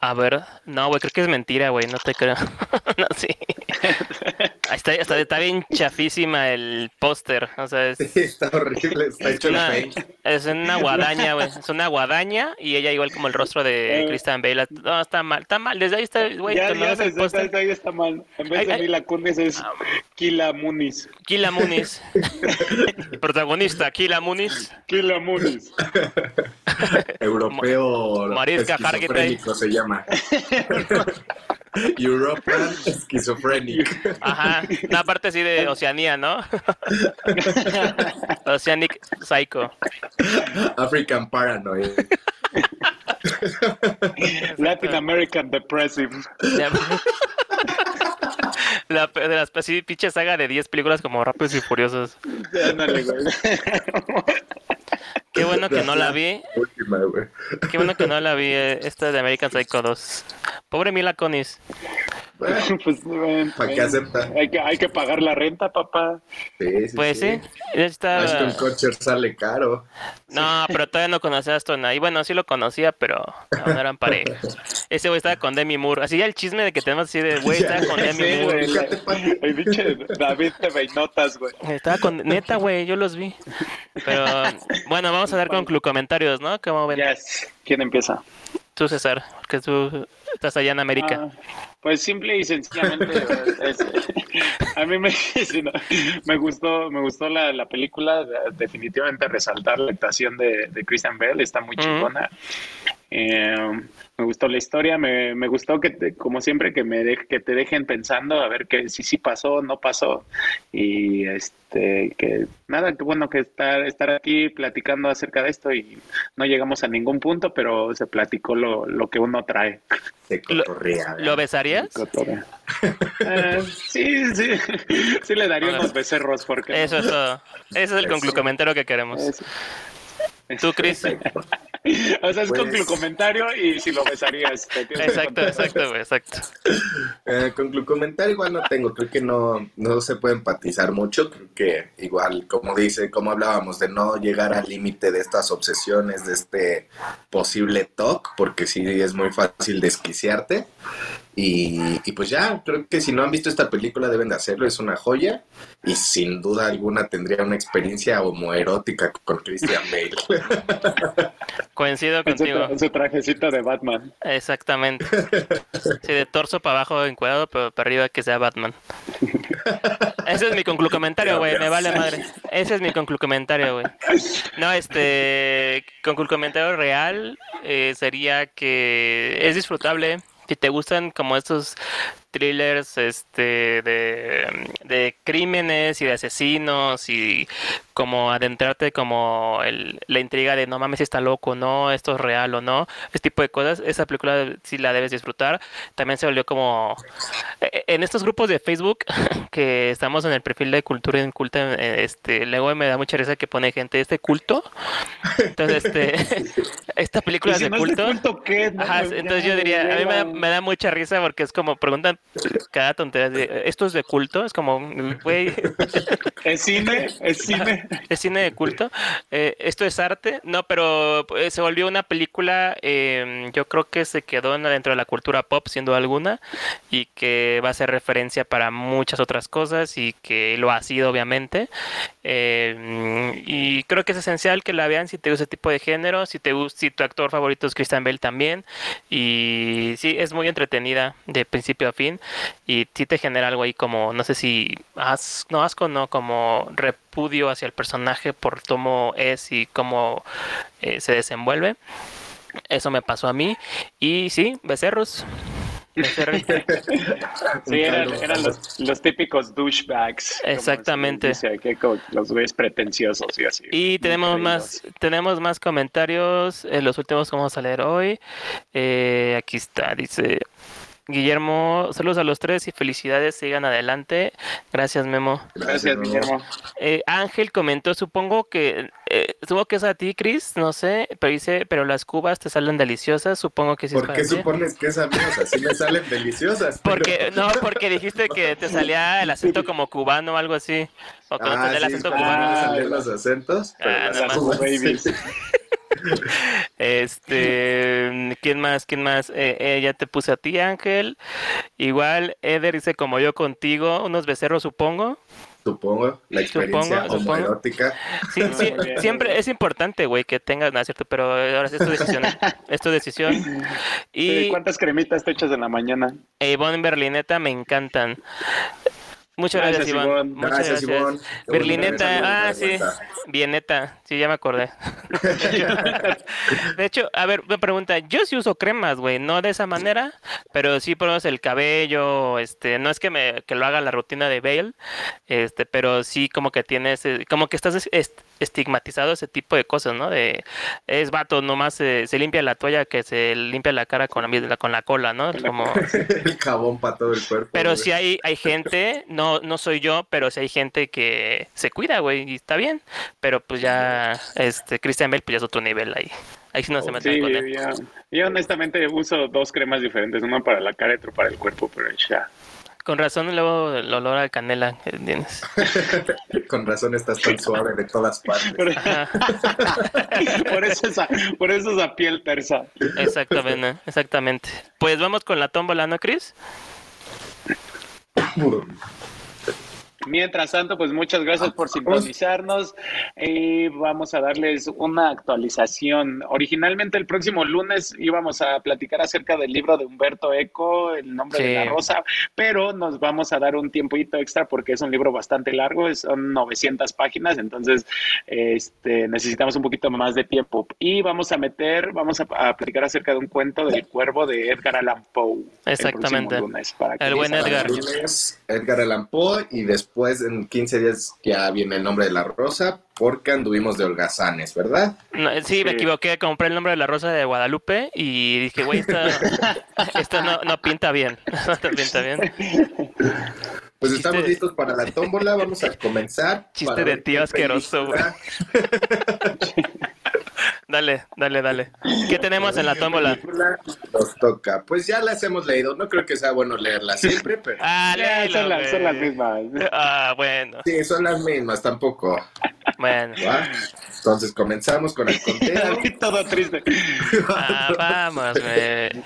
A: A ver, no, güey, creo que es mentira, güey, no te creo. no, sí. Está, está, está bien chafísima el póster. O sea, es,
C: Sí, está horrible, está
A: es
C: hecho en
A: una,
C: paint.
A: es una guadaña, güey. Es una guadaña y ella igual como el rostro de
B: Eh.
A: Christian Bale. No, está mal, está mal. Desde ahí está, güey.
B: ya, ya desde- ahí está mal. En vez
A: Ay,
B: de. Mila Kunis es Kila Muniz.
A: Kila Muniz. Protagonista, Kila Muniz.
B: Kila Muniz.
C: Europeo
A: Mariska Hargitay.
C: esquizofrénico se llama. European Schizophrenic.
A: Ajá. Una parte así de Oceanía, ¿no? Oceanic Psycho.
C: African Paranoid.
B: Latin American Depressive.
A: La, de las así, pinche saga de 10 películas como Rápidos y Furiosos.
B: Ándale, güey.
A: Qué bueno que no la vi.
C: Última, güey.
A: Qué bueno que no la vi. eh, Esta de American Psycho 2. Pobre Mila Kunis.
B: Pues, bueno,
C: ¿Para qué
B: bueno.
C: acepta?
B: Hay que, hay que pagar la renta, papá.
C: Sí, sí,
A: Pues sí. está-
C: Ashton Kutcher sale caro.
A: No, pero todavía no conocía a Aston. Y bueno, sí lo conocía, pero no, no eran parejas. Ese güey estaba con Demi Moore. Así ya el chisme de que tenemos así de güey, estaba con Demi
B: Sí,
A: Moore.
B: güey. El pinche David te notas, güey.
A: Estaba con. Neta, güey, yo los vi. Pero bueno, vamos a dar con comentarios, ¿no? ¿Cómo ven?
B: Yes. ¿Quién empieza?
A: Tú, César, que tú estás allá en América.
B: Ah, pues simple y sencillamente es- a mí me, me gustó me gustó la, la película de- definitivamente resaltar la actuación de, de Christian Bale está muy chingona. Eh, me gustó la historia me, me gustó que te- como siempre que me de- que te dejen pensando a ver que si sí pasó no pasó y este que nada que bueno que estar estar aquí platicando acerca de esto y no llegamos a ningún punto pero se platicó lo, lo que uno trae
C: Se
A: Lo-
C: cotorrea.
A: ¿Lo besarías?
B: Cotorra. Eh, sí, sí. Sí le daría
A: Bueno.
B: unos becerros porque
A: Eso es todo. Ese es el conclucomentario que queremos. Tú, Chris.
B: O sea, es
C: Pues-
B: con comentario y si lo besarías.
A: Exacto, exacto, güey, exacto.
C: Eh, con comentario igual no tengo, creo que no, no se puede empatizar mucho, creo que igual, como dice, como hablábamos, de no llegar al límite de estas obsesiones, de este posible TOC, porque sí es muy fácil desquiciarte. Y, y pues ya, creo que si no han visto esta película deben de hacerlo, es una joya y sin duda alguna tendría una experiencia homoerótica con Christian Bale.
A: Coincido contigo.
B: en su trajecito de Batman.
A: Exactamente. Sí, de torso para abajo encuadrado, pero para arriba que sea Batman. Ese es mi conclucomentario, güey. Me vale madre. Ese es mi conclucomentario, güey. No, este conclucomentario real eh, sería que es disfrutable. Si te gustan como estos thrillers este de, de crímenes y de asesinos y como adentrarte como el, la intriga de no mames si está loco no esto es real o no ese tipo de cosas esa película sí la debes disfrutar también se volvió como eh, en estos grupos de Facebook que estamos en el perfil de cultura inculta eh, este luego me da mucha risa que pone gente este culto entonces este esta película es de
B: no es de
A: culto
B: culto, ¿qué? No,
A: Ajá,
B: ya,
A: entonces yo diría, a mí me da,
B: ya.
A: me da mucha risa porque es como preguntan cada tontería de, ¿esto es de culto? Es como, güey,
B: ¿Es cine? ¿Es cine?
A: ¿es cine de culto? Eh, ¿Esto es arte? No, pero eh, se volvió una película, eh, yo creo que se quedó en- dentro de la cultura pop, siendo alguna, y que va a ser referencia para muchas otras cosas y que lo ha sido, obviamente. Eh, y creo que es esencial que la vean si te gusta ese tipo de género, si te si tu actor favorito es Christian Bale también. Y sí, es muy entretenida de principio a fin. Y sí te genera algo ahí como, no sé si as, no asco, no, como repudio hacia el personaje por cómo es y cómo eh, se desenvuelve. Eso me pasó a mí. Y sí, becerros. Becerros.
B: Sí, eran, eran los, los típicos douchebags.
A: Exactamente.
B: dice como los güeyes pretenciosos y así.
A: Y tenemos más, tenemos más comentarios. eh, los últimos que vamos a leer hoy. Eh, aquí está, dice Guillermo, saludos a los tres y felicidades, sigan adelante. Gracias, Memo.
B: Gracias. Guillermo.
A: Eh, Ángel comentó, supongo que, eh, supongo que es a ti, Chris, no sé, pero dice, pero las cubas te salen deliciosas, supongo que sí es
C: ¿Por
A: para
C: qué supones que es a mí? O sea, sí me salen deliciosas. pero-
A: Porque, no, porque dijiste que te salía el acento como cubano o algo así. O que no
C: Ah,
A: el
C: sí,
A: acento cubano.
B: Ah,
C: los acentos. pero
A: Ah,
C: las
A: Este, ¿quién más? ¿Quién más? Eh, eh, ya te puse a ti, Ángel. Igual, Eder dice como yo contigo, unos becerros, supongo.
C: Supongo, la experiencia
A: Supongo, supongo. Sí, sí, siempre es importante, güey, que tengas, no es cierto, pero ahora sí es tu decisión. es tu decisión. Y
B: ¿Cuántas cremitas te echas en la mañana?
A: Ivonne Berlineta me encantan. Muchas gracias. Ivonne. Muchas
C: Gracias,
A: gracias.
C: Que
A: Berlineta, ah, sí. Bieneta, sí, ya me acordé. De hecho, a ver, me pregunta, yo sí uso cremas, güey, no de esa manera, pero sí menos el cabello, este, no es que me que lo haga la rutina de Bale, este, pero sí como que tienes, eh, como que estás es- est- estigmatizado ese tipo de cosas, ¿no? De es vato, nomás se, se limpia la toalla que se limpia la cara con la, con la cola, ¿no? Como
C: El jabón para todo el cuerpo.
A: pero
C: güey.
A: sí hay, hay gente, no, no soy yo, pero sí hay gente que se cuida, güey, y está bien. Pero pues ya, este, Christian Bale, pues ya es otro nivel ahí. Ahí sí no se meten
B: Sí,
A: con él.
B: yo, yo honestamente uso dos cremas diferentes, una para la cara y otra para el cuerpo, pero ya.
A: Con razón, luego el olor a canela que tienes.
C: Con razón estás tan suave de todas partes.
B: Por, por eso esa, por eso esa piel tersa.
A: exactamente, exactamente. Pues vamos con la tómbola, ¿no, Chris?
B: Mientras tanto, pues muchas gracias por sintonizarnos. Y vamos a darles una actualización. Originalmente el próximo lunes íbamos a platicar acerca del libro de Humberto Eco, El nombre de la rosa, pero nos vamos a dar un tiempito extra porque es un libro bastante largo, es- son 900 páginas, entonces este, necesitamos un poquito más de tiempo. Y vamos a meter, vamos a, a platicar acerca de un cuento del cuervo de Edgar Allan Poe. el
A: Exactamente.
B: próximo lunes, para que
A: El buen Edgar.
C: el lunes, Edgar Allan Poe y después en 15 días ya viene el nombre de la rosa porque anduvimos de holgazanes, ¿verdad?
A: No, eh, sí, me equivoqué, compré el nombre de la rosa de Guadalupe y dije, güey, esto, esto no, no pinta bien. No pinta bien.
C: Pues
A: Chiste-
C: estamos listos para la tómbola, vamos a comenzar.
A: Chiste de tío asqueroso,
C: película-
A: Dale, dale, dale. ¿Qué tenemos en la tómbola?
C: Nos toca. Pues ya las hemos leído, no creo que sea bueno leerlas siempre, pero
A: Ah, léelo,
B: son, las, son las
A: güey.
B: mismas.
A: Ah, bueno,
C: sí, son las mismas, tampoco.
A: bueno.
C: ¿va? Entonces comenzamos con el conteo
B: todo triste.
A: Ah, vamos, güey.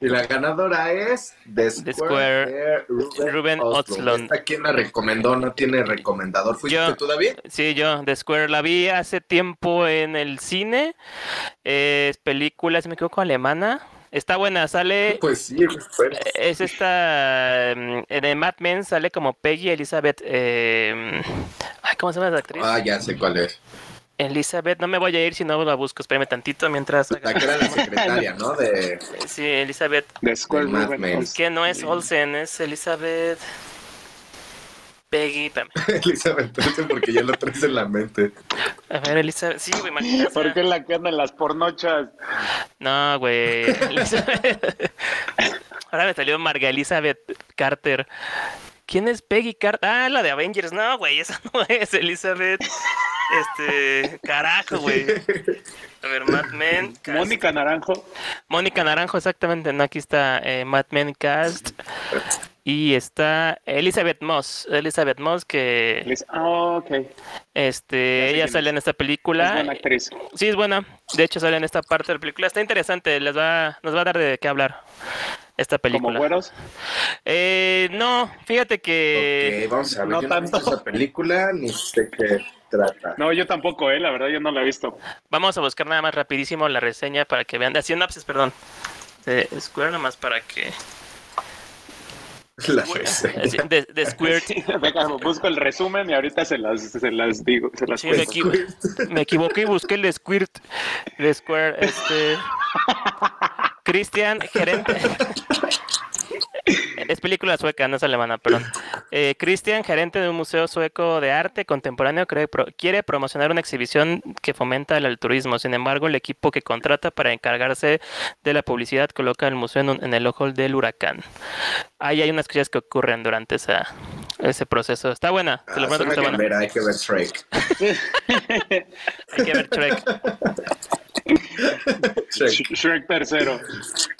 C: Y la ganadora es The Square,
A: Square,
C: de Ruben,
A: Ruben.
C: Östlund. ¿Esta quién la recomendó? ¿No tiene recomendador? ¿Fuiste
A: Yo.
C: tú, David?
A: Sí, yo, The Square, la vi hace tiempo en el cine. Es película, si me equivoco, alemana. Está buena, sale.
C: Pues sí, pues,
A: Es esta. mm, En el Mad Men sale como Peggy Elizabeth. eh, ay, ¿Cómo se llama esa actriz?
C: Ah, ya sé cuál es.
A: Elizabeth, no me voy a ir si no la busco. Espérame tantito mientras.
C: La que era la secretaria, ¿no? De,
A: Sí, Elizabeth.
C: De.
A: Que no es Olsen, es Elizabeth. Peggy. espérame.
C: Elizabeth Olsen, porque ya lo traes en la mente.
A: A ver, Elizabeth. Sí, güey, maldita.
B: ¿Por qué la que anda en las pornochas?
A: No, güey. Elizabeth. Ahora me salió Marga Elizabeth Carter. ¿Quién es Peggy Carter? Ah, la de Avengers. No, güey, esa no es Elizabeth. Este. Carajo, güey. A ver, Mad Men. Cast.
B: Mónica Naranjo.
A: Mónica Naranjo, exactamente. No, aquí está eh, Mad Men Cast. Y está Elizabeth Moss. Elizabeth Moss, que
B: Les- Ah, ok. Es
A: este, ella sale
B: es.
A: en esta película.
B: buena actriz.
A: Sí, es buena. De hecho, sale en esta parte de la película. Está interesante. Les va, nos va a dar de qué hablar esta
B: Como
A: película.
B: güeros.
A: Eh, no, fíjate que
C: Ok, vamos a ver.
B: no
C: yo no he visto
B: tanto.
C: esa película, ni sé qué trata.
B: No, yo tampoco, eh. La verdad, yo no la he visto.
A: vamos a buscar nada más rapidísimo la reseña para que vean. De sinopsis, perdón. De Square, nada más para que.
C: La reseña.
A: De, de Squirt.
B: Venga, busco el resumen y ahorita se las, se las digo. Se las
A: Sí, me, equivo- me equivoqué y busqué el de Squirt. De Square, este. Cristian, gerente. Es película sueca, no es alemana, perdón. Eh, Christian, gerente de un museo sueco de arte contemporáneo, cree pro- quiere promocionar una exhibición que fomenta el altruismo. Sin embargo, el equipo que contrata para encargarse de la publicidad coloca el museo en, un- en el ojo del huracán. Ahí hay unas cosas que ocurren durante esa, ese proceso. Está buena, se lo
C: Ah,
A: que está buena.
C: hay que ver Shrek.
A: Hay que ver Shrek.
C: Shrek.
B: Sh- Shrek tercero.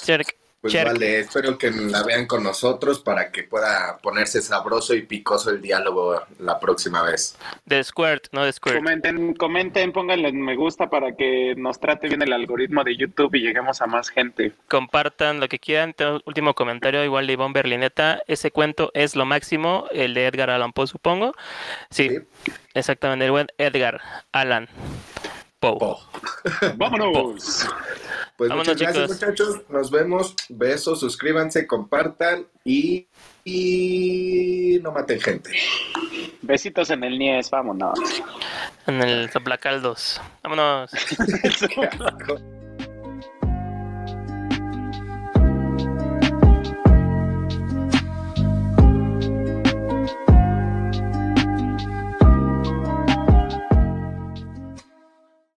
A: Shrek.
C: Pues
A: Cherk.
C: vale, espero que la vean con nosotros para que pueda ponerse sabroso y picoso el diálogo la próxima vez.
A: De Squirt, no de Squirt.
B: Comenten, comenten, pónganle me gusta para que nos trate bien el algoritmo de YouTube y lleguemos a más gente.
A: Compartan lo que quieran. Tengo último comentario, igual de Ivonne Berlineta. Ese cuento es lo máximo, el de Edgar Allan Poe, supongo. Sí,
C: Sí.
A: exactamente, el buen Edgar Allan Poe.
C: Po.
B: ¡Vámonos!
C: Pues
A: Vámonos,
C: muchas gracias,
A: chicos.
C: muchachos. Nos vemos. Besos, suscríbanse, compartan y, y no maten gente.
B: Besitos en el Nies, vámonos.
A: En el Zaplacal 2. Vámonos.